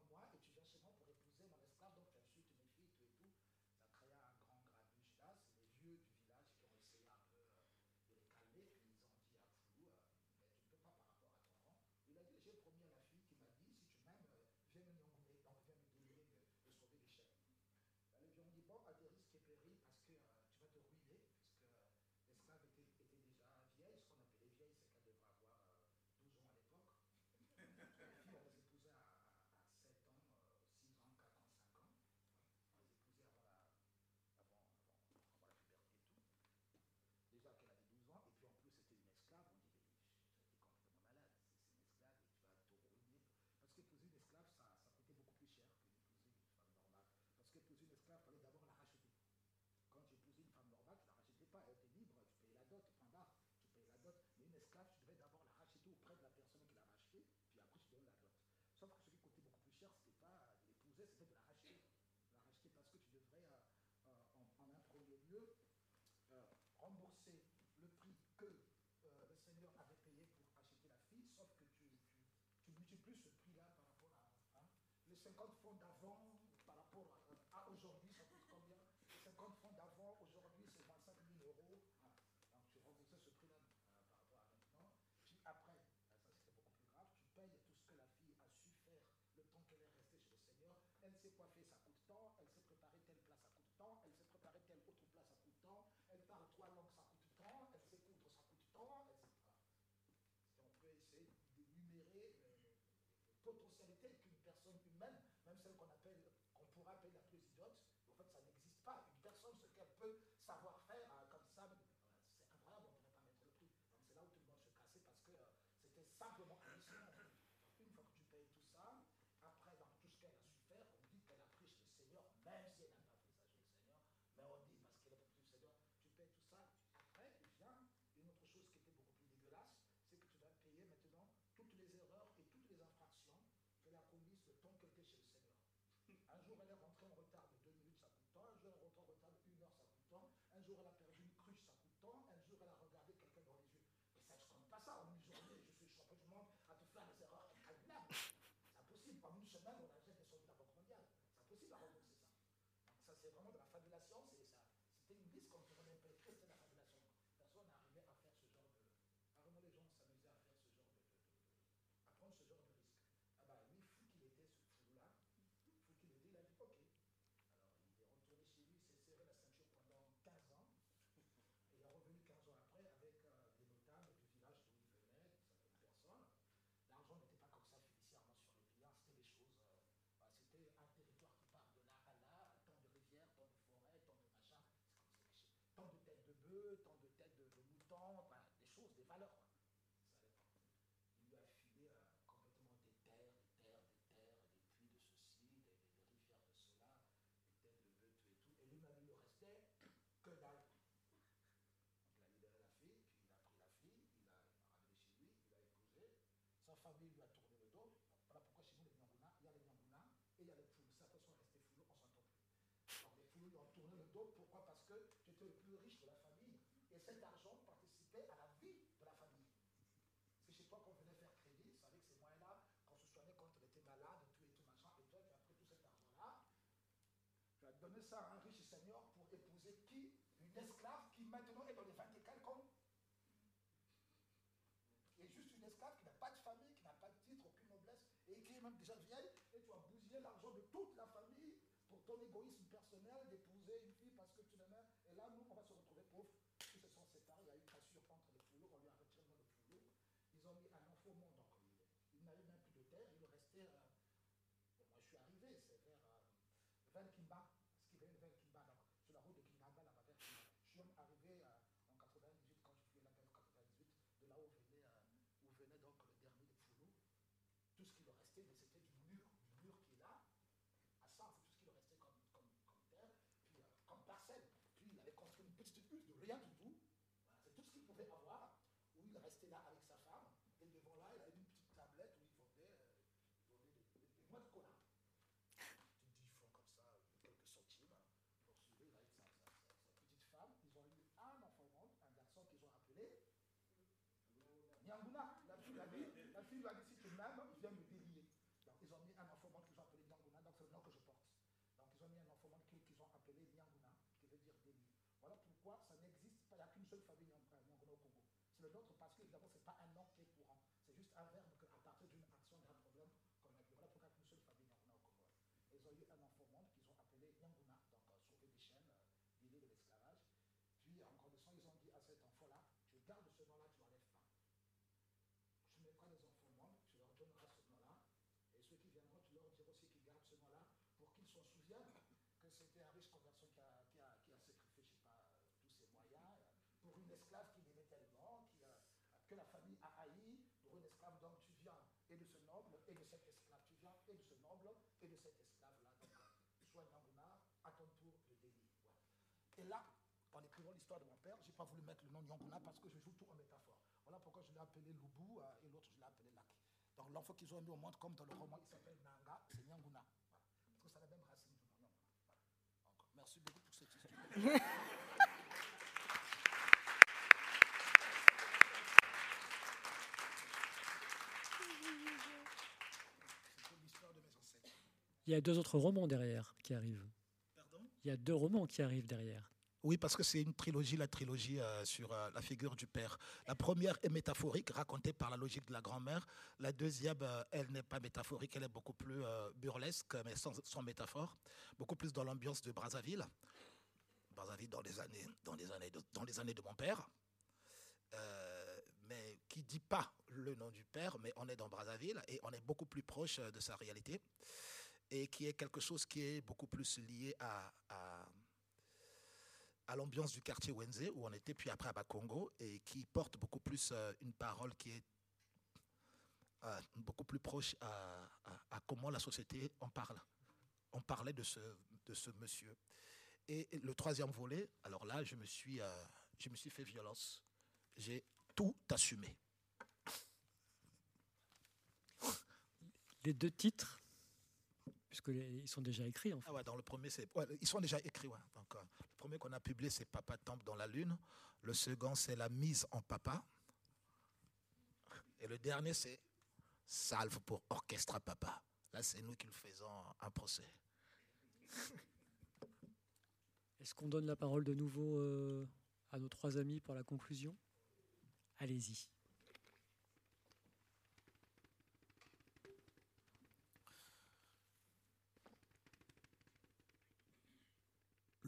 Euh, rembourser le prix que euh, le Seigneur avait payé pour acheter la fille, sauf que tu, tu, tu multiplies ce prix-là par rapport à hein, les 50 francs d'avant par rapport euh, à, aujourd'hui, ça coûte combien? Les 50 francs d'avant, aujourd'hui c'est 25 000 euros. Ah, donc tu rembourses ce prix-là par rapport à maintenant. Puis après, ah, ça c'était beaucoup plus grave, tu payes tout ce que la fille a su faire le temps qu'elle est restée chez le Seigneur. Elle s'est coiffée, ça coûte tant. Elle s'est préparée telle place, ça coûte tant. potentialité qu'une personne humaine, même celle qu'on appelle temps, un jour à la période. cet argent participait à la vie de la famille. C'est chez toi qu'on venait faire crédit, c'est avec ces moyens-là qu'on se soignait quand on était malade, tout et tout machin, et toi tu as pris tout cet argent-là, tu as donné ça à un riche seigneur pour épouser qui? Une esclave qui maintenant est dans les Vaticans comme? Et juste une esclave qui n'a pas de famille, qui n'a pas de titre, aucune noblesse, et qui est même déjà vieille, et tu as bousillé l'argent de toute la famille pour ton égoïsme personnel d'épouser une fille parce que tu l'aimes, et là, nous, on va se retrouver. Pourquoi ça n'existe pas, il n'y a qu'une seule famille Nyanguna au Congo. C'est le nôtre parce que, évidemment, ce n'est pas un nom qui est courant. C'est juste un verbe qu'à partir d'une action, d'un problème qu'on a. Voilà pourquoi il n'y a qu'une seule famille Nyanguna au Congo. Ils ont eu un enfant monde qu'ils ont appelé Nyanguna, donc euh, sauver des chaînes, euh, l'idée de l'esclavage. Puis, en grandissant, ils ont dit à cet enfant-là, tu gardes ce nom-là, tu n'enlèves pas. Tu mettras les enfants monde, tu leur donneras ce nom-là. Et ceux qui viendront, tu leur diras aussi qu'ils gardent ce nom-là pour qu'ils se souviennent que c'était un riche conversion qui a sacrifié, je sais pas, euh, tous ses moyens euh, pour une esclave qu'il aimait tellement, qui a- que la famille a haï, pour une esclave, donc tu viens et de ce noble et de cet esclave, tu viens et de ce noble et de cet esclave-là. Donc, euh, Nyanguna, à ton tour de délit. Voilà. Et là, en écrivant l'histoire de mon père, j'ai pas voulu mettre le nom Nyanguna parce que je joue tout en métaphore. Voilà pourquoi je l'ai appelé Lubu euh, et l'autre je l'ai appelé Lak. Donc l'enfant qu'ils ont mis au monde, comme dans le roman, il s'appelle Nanga, c'est Nyanguna. Voilà. Parce que c'est la même racine du nom. Voilà. Merci beaucoup pour cette histoire. *laughs* C'était l'histoire de mes ancêtres. Il y a deux autres romans derrière qui arrivent. Pardon? Il y a deux romans qui arrivent derrière. Oui, parce que c'est une trilogie, la trilogie euh, sur euh, la figure du père. La première est métaphorique, racontée par la logique de la grand-mère. La deuxième, euh, elle n'est pas métaphorique, elle est beaucoup plus burlesque, mais sans, sans métaphore, beaucoup plus dans l'ambiance de Brazzaville. Brazzaville dans les années, dans les années, de, dans les années de mon père. Mais qui dit pas le nom du père, mais on est dans Brazzaville et on est beaucoup plus proche de sa réalité et qui est quelque chose qui est beaucoup plus lié à- à l'ambiance du quartier Wenze où on était, puis après à Bakongo, et qui porte beaucoup plus euh, une parole qui est euh, beaucoup plus proche à, à- à comment la société en parle. On parlait de ce, de ce monsieur. Et le troisième volet, alors là, je me suis, euh, je me suis fait violence. J'ai tout assumé. Les deux titres, puisque les- ils sont déjà écrits en fait. Ah ouais, dans le premier, c'est, ouais, ils sont déjà écrits. ouais. Donc, euh, le premier qu'on a publié, c'est Papa Temple dans la Lune. Le second, c'est La mise en papa. Et le dernier, c'est Salve pour Orchestre à Papa. Là, c'est nous qui le faisons un procès. *laughs* Est-ce qu'on donne la parole de nouveau euh, à nos trois amis pour la conclusion? Allez-y.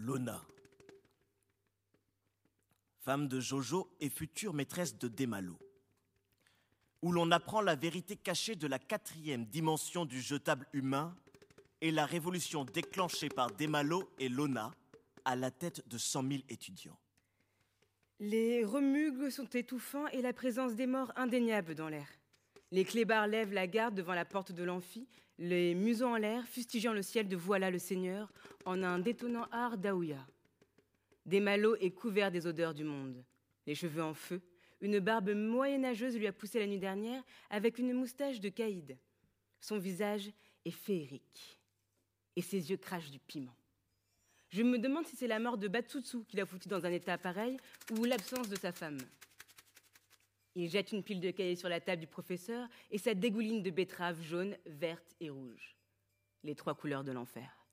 Lona. Femme de Jojo et future maîtresse de Demalo. Où l'on apprend la vérité cachée de la quatrième dimension du jetable humain et la révolution déclenchée par Demalo et Lona à la tête de 100 000 étudiants. Les remugles sont étouffants et la présence des morts indéniable dans l'air. Les clébards lèvent la garde devant la porte de l'amphi, les museaux en l'air, fustigeant le ciel de Voilà le Seigneur en un détonnant art d'Aouya. Desmalo est couvert des odeurs du monde. Les cheveux en feu, une barbe moyenâgeuse lui a poussé la nuit dernière avec une moustache de caïd. Son visage est féerique et ses yeux crachent du piment. Je me demande si c'est la mort de Batsutsu qui l'a foutu dans un état pareil ou l'absence de sa femme. Il jette une pile de cahiers sur la table du professeur et ça dégouline de betteraves jaunes, vertes et rouges. Les trois couleurs de l'enfer.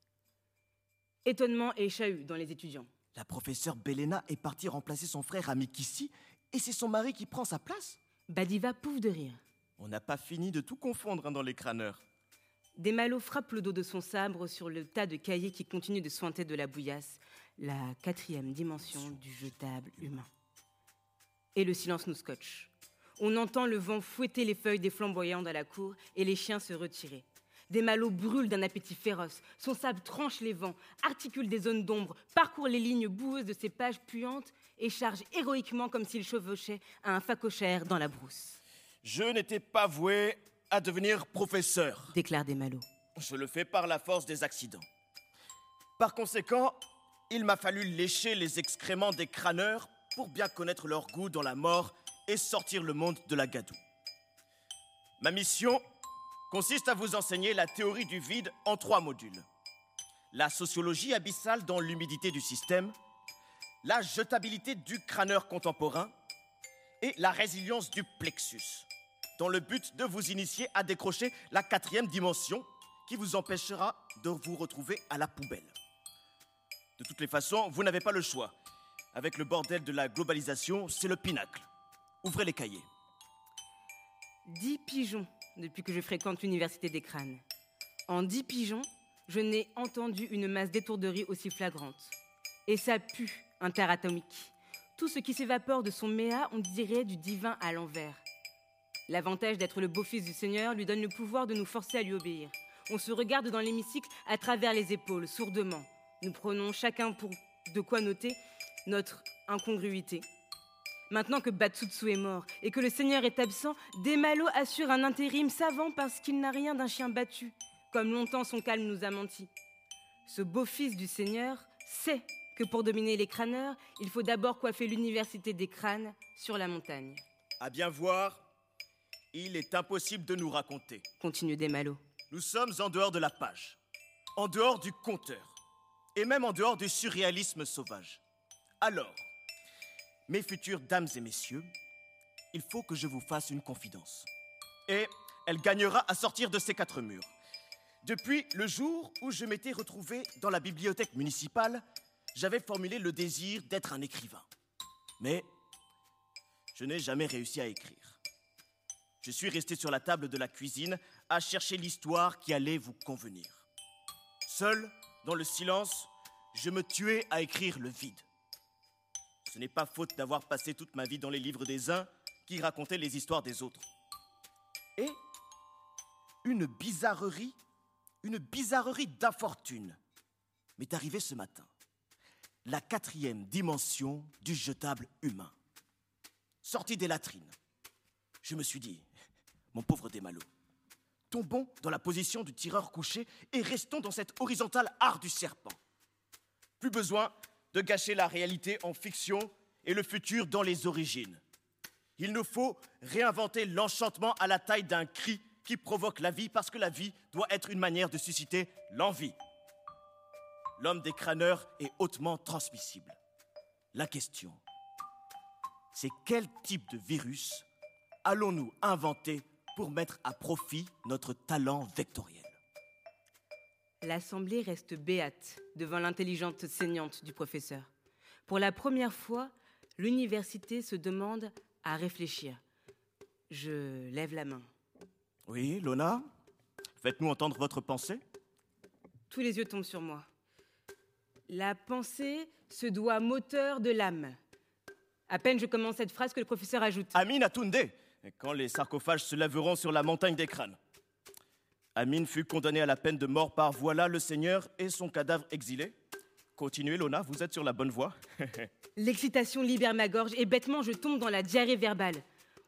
Étonnement et chahut dans les étudiants. La professeure Belena est partie remplacer son frère Amikissi et c'est son mari qui prend sa place Badiva pouffe de rire. On n'a pas fini de tout confondre hein, dans les crâneurs. Desmalo frappe le dos de son sabre sur le tas de cahiers qui continue de sointer de la bouillasse, la quatrième dimension du jetable humain. Et le silence nous scotche. On entend le vent fouetter les feuilles des flamboyants à la cour et les chiens se retirer. Desmalo brûle d'un appétit féroce. Son sabre tranche les vents, articule des zones d'ombre, parcourt les lignes boueuses de ses pages puantes et charge héroïquement comme s'il chevauchait à un facochère dans la brousse, Je n'étais pas voué à devenir professeur. déclare Desmalo. Je le fais par la force des accidents. Par conséquent, il m'a fallu lécher les excréments des crâneurs pour bien connaître leur goût dans la mort et sortir le monde de la gadoue. Ma mission consiste à vous enseigner la théorie du vide en trois modules. La sociologie abyssale dans l'humidité du système, la jetabilité du crâneur contemporain et la résilience du plexus, dans le but de vous initier à décrocher la quatrième dimension qui vous empêchera de vous retrouver à la poubelle. De toutes les façons, vous n'avez pas le choix. Avec le bordel de la globalisation, c'est le pinacle. Ouvrez les cahiers. Dix pigeons depuis que je fréquente l'université des crânes. En dix pigeons, je n'ai entendu une masse d'étourderie aussi flagrante. Et ça pue, interatomique. Tout ce qui s'évapore de son méa, on dirait du divin à l'envers. L'avantage d'être le beau-fils du Seigneur lui donne le pouvoir de nous forcer à lui obéir. On se regarde dans l'hémicycle à travers les épaules, sourdement. Nous prenons chacun pour de quoi noter notre incongruité. Maintenant que Batsutsu est mort et que le Seigneur est absent, Desmalo assure un intérim savant parce qu'il n'a rien d'un chien battu, comme longtemps son calme nous a menti. Ce beau-fils du Seigneur sait que pour dominer les crâneurs, il faut d'abord coiffer l'université des crânes sur la montagne. À bien voir, il est impossible de nous raconter. Continue Desmalo. Nous sommes en dehors de la page, en dehors du conteur, et même en dehors du surréalisme sauvage. Alors, mes futures dames et messieurs, il faut que je vous fasse une confidence. Et elle gagnera à sortir de ces quatre murs. Depuis le jour où je m'étais retrouvé dans la bibliothèque municipale, j'avais formulé le désir d'être un écrivain. Mais je n'ai jamais réussi à écrire. Je suis resté sur la table de la cuisine à chercher l'histoire qui allait vous convenir. Seul, dans le silence, je me tuais à écrire le vide. Ce n'est pas faute d'avoir passé toute ma vie dans les livres des uns qui racontaient les histoires des autres. Et une bizarrerie, une bizarrerie d'infortune m'est arrivée ce matin. La quatrième dimension du jetable humain. Sorti des latrines, je me suis dit, mon pauvre Desmalo, tombons dans la position du tireur couché et restons dans cette horizontale art du serpent. Plus besoin de gâcher la réalité en fiction et le futur dans les origines. Il nous faut réinventer l'enchantement à la taille d'un cri qui provoque la vie parce que la vie doit être une manière de susciter l'envie. L'homme des crâneurs est hautement transmissible. La question, c'est quel type de virus allons-nous inventer pour mettre à profit notre talent vectoriel? L'Assemblée reste béate devant l'intelligente saignante du professeur. Pour la première fois, l'université se demande à réfléchir. Je lève la main. Oui, Lona Faites-nous entendre votre pensée Tous les yeux tombent sur moi. La pensée se doit moteur de l'âme. À peine je commence cette phrase que le professeur ajoute. Amine Atunde, quand les sarcophages se lèveront sur la montagne des crânes. Amine fut condamné à la peine de mort par voilà le Seigneur et son cadavre exilé. Continuez, Lona, vous êtes sur la bonne voie. *laughs* L'excitation libère ma gorge et bêtement je tombe dans la diarrhée verbale.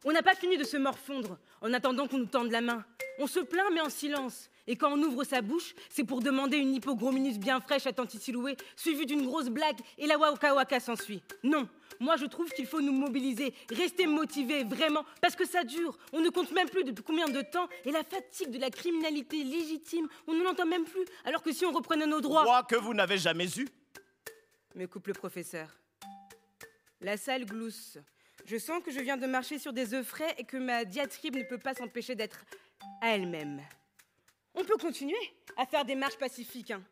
On n'a pas fini de se morfondre en attendant qu'on nous tende la main. On se plaint mais en silence. Et quand on ouvre sa bouche, c'est pour demander une hypogrominus bien fraîche à Tantisiloué, suivie d'une grosse blague et la waka waka s'ensuit. Non, moi je trouve qu'il faut nous mobiliser, rester motivés, vraiment, parce que ça dure. On ne compte même plus depuis combien de temps. Et la fatigue de la criminalité légitime, on ne l'entend même plus. Alors que si on reprenait nos droits. Droits que vous n'avez jamais eus Me coupe le professeur. La salle glousse. Je sens que je viens de marcher sur des œufs frais et que ma diatribe ne peut pas s'empêcher d'être à elle-même. On peut continuer à faire des marches pacifiques, hein.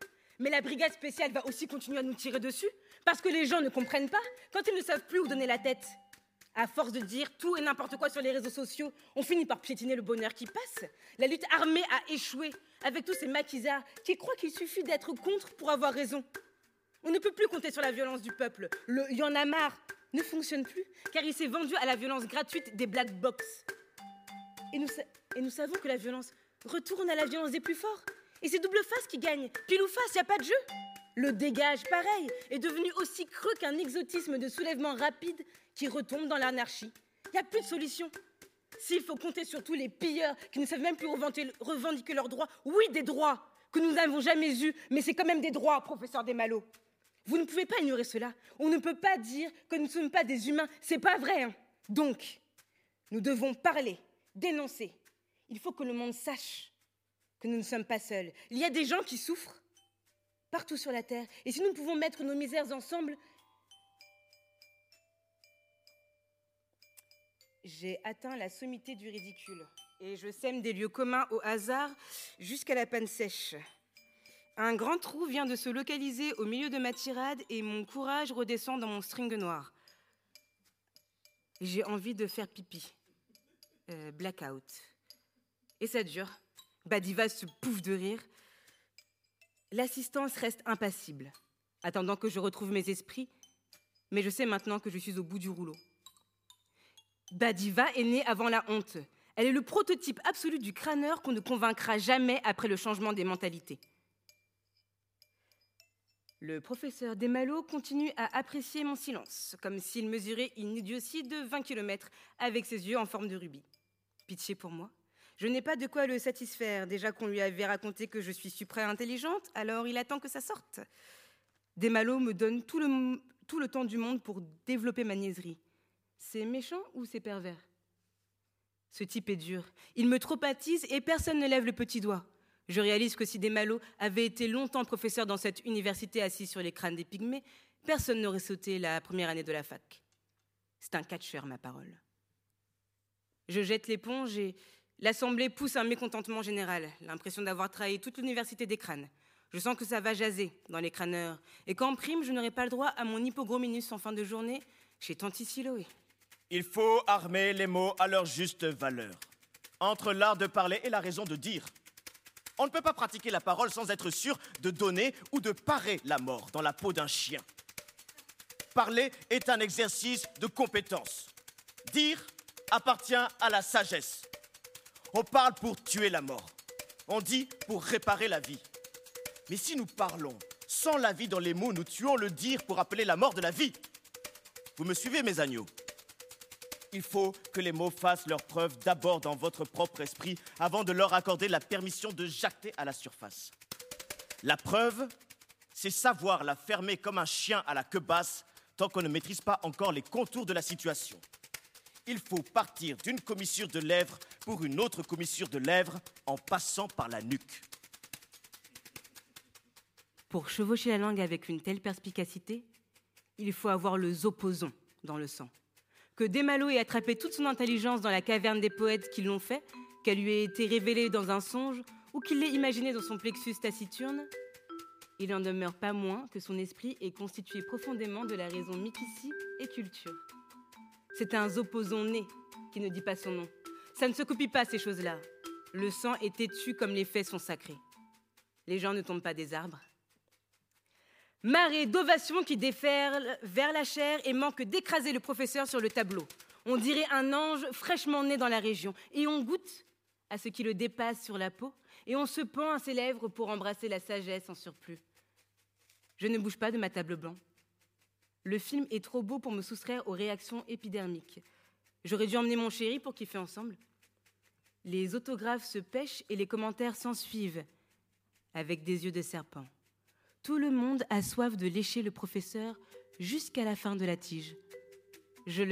Mais la brigade spéciale va aussi continuer à nous tirer dessus, parce que les gens ne comprennent pas quand ils ne savent plus où donner la tête. À force de dire tout et n'importe quoi sur les réseaux sociaux, on finit par piétiner le bonheur qui passe. La lutte armée a échoué avec tous ces maquisards qui croient qu'il suffit d'être contre pour avoir raison. On ne peut plus compter sur la violence du peuple. Le y en a marre ne fonctionne plus car il s'est vendu à la violence gratuite des black box. Et nous, et nous savons que la violence retourne à la violence des plus forts. Et c'est double face qui gagne. Pile ou face, y a pas de jeu. Le dégage, pareil, est devenu aussi creux qu'un exotisme de soulèvement rapide qui retombe dans l'anarchie. N'y a plus de solution. S'il faut compter sur tous les pilleurs qui ne savent même plus revendiquer leurs droits, oui, des droits que nous n'avons jamais eus, mais c'est quand même des droits, professeur Desmalo. Vous ne pouvez pas ignorer cela. On ne peut pas dire que nous ne sommes pas des humains. C'est pas vrai. Hein. Donc, nous devons parler, dénoncer, il faut que le monde sache que nous ne sommes pas seuls. Il y a des gens qui souffrent partout sur la terre. Et si nous pouvons mettre nos misères ensemble, j'ai atteint la sommité du ridicule. Et je sème des lieux communs au hasard jusqu'à la panne sèche. Un grand trou vient de se localiser au milieu de ma tirade et mon courage redescend dans mon string noir. J'ai envie de faire pipi. Euh, blackout. Et ça dure. Badiva se pouffe de rire. L'assistance reste impassible, attendant que je retrouve mes esprits, mais je sais maintenant que je suis au bout du rouleau. Badiva est née avant la honte. Elle est le prototype absolu du crâneur qu'on ne convaincra jamais après le changement des mentalités. Le professeur Desmalo continue à apprécier mon silence, comme s'il mesurait une idiotie de 20 km avec ses yeux en forme de rubis. Pitié pour moi. Je n'ai pas de quoi le satisfaire. Déjà qu'on lui avait raconté que je suis suprême intelligente, alors il attend que ça sorte. Desmalo me donne tout le, temps du monde pour développer ma niaiserie. C'est méchant ou c'est pervers? Ce type est dur. Il me traumatise et personne ne lève le petit doigt. Je réalise que si Desmalo avait été longtemps professeur dans cette université assis sur les crânes des pygmées, personne n'aurait sauté la première année de la fac. C'est un catcheur, ma parole. Je jette l'éponge et l'Assemblée pousse un mécontentement général, l'impression d'avoir trahi toute l'université des crânes. Je sens que ça va jaser dans les crâneurs, et qu'en prime, je n'aurai pas le droit à mon hypogrominus en fin de journée chez Tanti Siloé. Il faut armer les mots à leur juste valeur. Entre l'art de parler et la raison de dire. On ne peut pas pratiquer la parole sans être sûr de donner ou de parer la mort dans la peau d'un chien. Parler est un exercice de compétence. Dire appartient à la sagesse. On parle pour tuer la mort. On dit pour réparer la vie. Mais si nous parlons sans la vie dans les mots, nous tuons le dire pour appeler la mort de la vie. Vous me suivez, mes agneaux? Il faut que les mots fassent leur preuve d'abord dans votre propre esprit avant de leur accorder la permission de jacter à la surface. La preuve, c'est savoir la fermer comme un chien à la queue basse tant qu'on ne maîtrise pas encore les contours de la situation. Il faut partir d'une commissure de lèvres pour une autre commissure de lèvres en passant par la nuque. Pour chevaucher la langue avec une telle perspicacité, il faut avoir le opposant dans le sang que Desmalo ait attrapé toute son intelligence dans la caverne des poètes qui l'ont fait, qu'elle lui ait été révélée dans un songe, ou qu'il l'ait imaginée dans son plexus taciturne, il n'en demeure pas moins que son esprit est constitué profondément de la raison mikici et culture. C'est un opposant né qui ne dit pas son nom. Ça ne se copie pas ces choses-là. Le sang est têtu comme les faits sont sacrés. Les gens ne tombent pas des arbres, Marée d'ovations qui déferlent vers la chair et manque d'écraser le professeur sur le tableau. On dirait un ange fraîchement né dans la région. Et on goûte à ce qui le dépasse sur la peau et on se pend à ses lèvres pour embrasser la sagesse en surplus. Je ne bouge pas de ma table blanche. Le film est trop beau pour me soustraire aux réactions épidermiques. J'aurais dû emmener mon chéri pour kiffer ensemble. Les autographes se pêchent et les commentaires s'en suivent avec des yeux de serpent. Tout le monde a soif de lécher le professeur jusqu'à la fin de la tige. Je,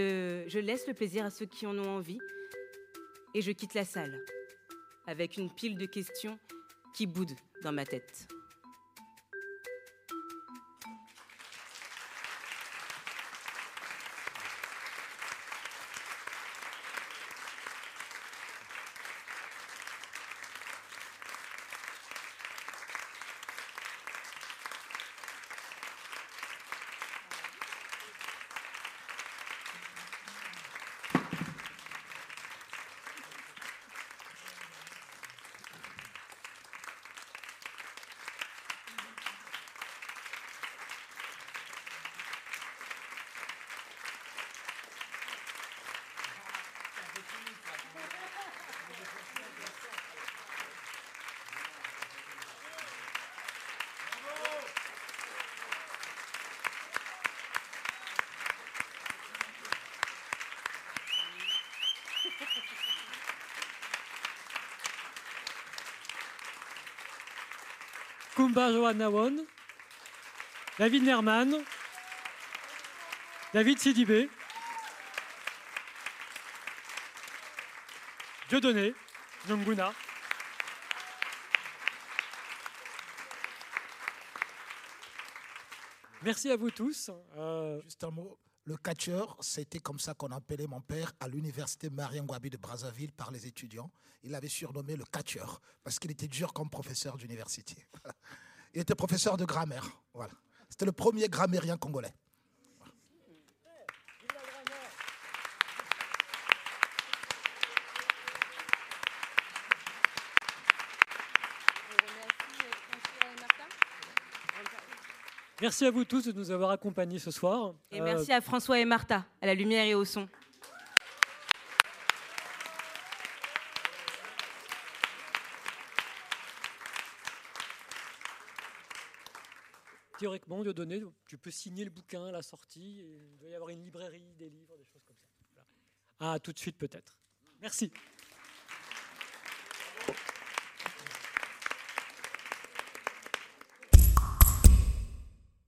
je laisse le plaisir à ceux qui en ont envie et je quitte la salle avec une pile de questions qui boudent dans ma tête. Kumba Johanawon, David Nerman, David Sidibé, Dieudonné, Nyonguna. Merci à vous tous. Euh, Juste un mot. Le catcheur, c'était comme ça qu'on appelait mon père à l'université Mariam Gwabi de Brazzaville par les étudiants. Il avait surnommé le catcheur parce qu'il était dur comme professeur d'université. *laughs* Il était professeur de grammaire. Voilà. C'était le premier grammairien congolais. Merci à vous tous de nous avoir accompagnés ce soir. Et merci à François et Martha, à la lumière et au son. Théoriquement, tu peux signer le bouquin à la sortie. Il doit y avoir une librairie, des livres, des choses comme ça. Voilà. À tout de suite peut-être. Merci.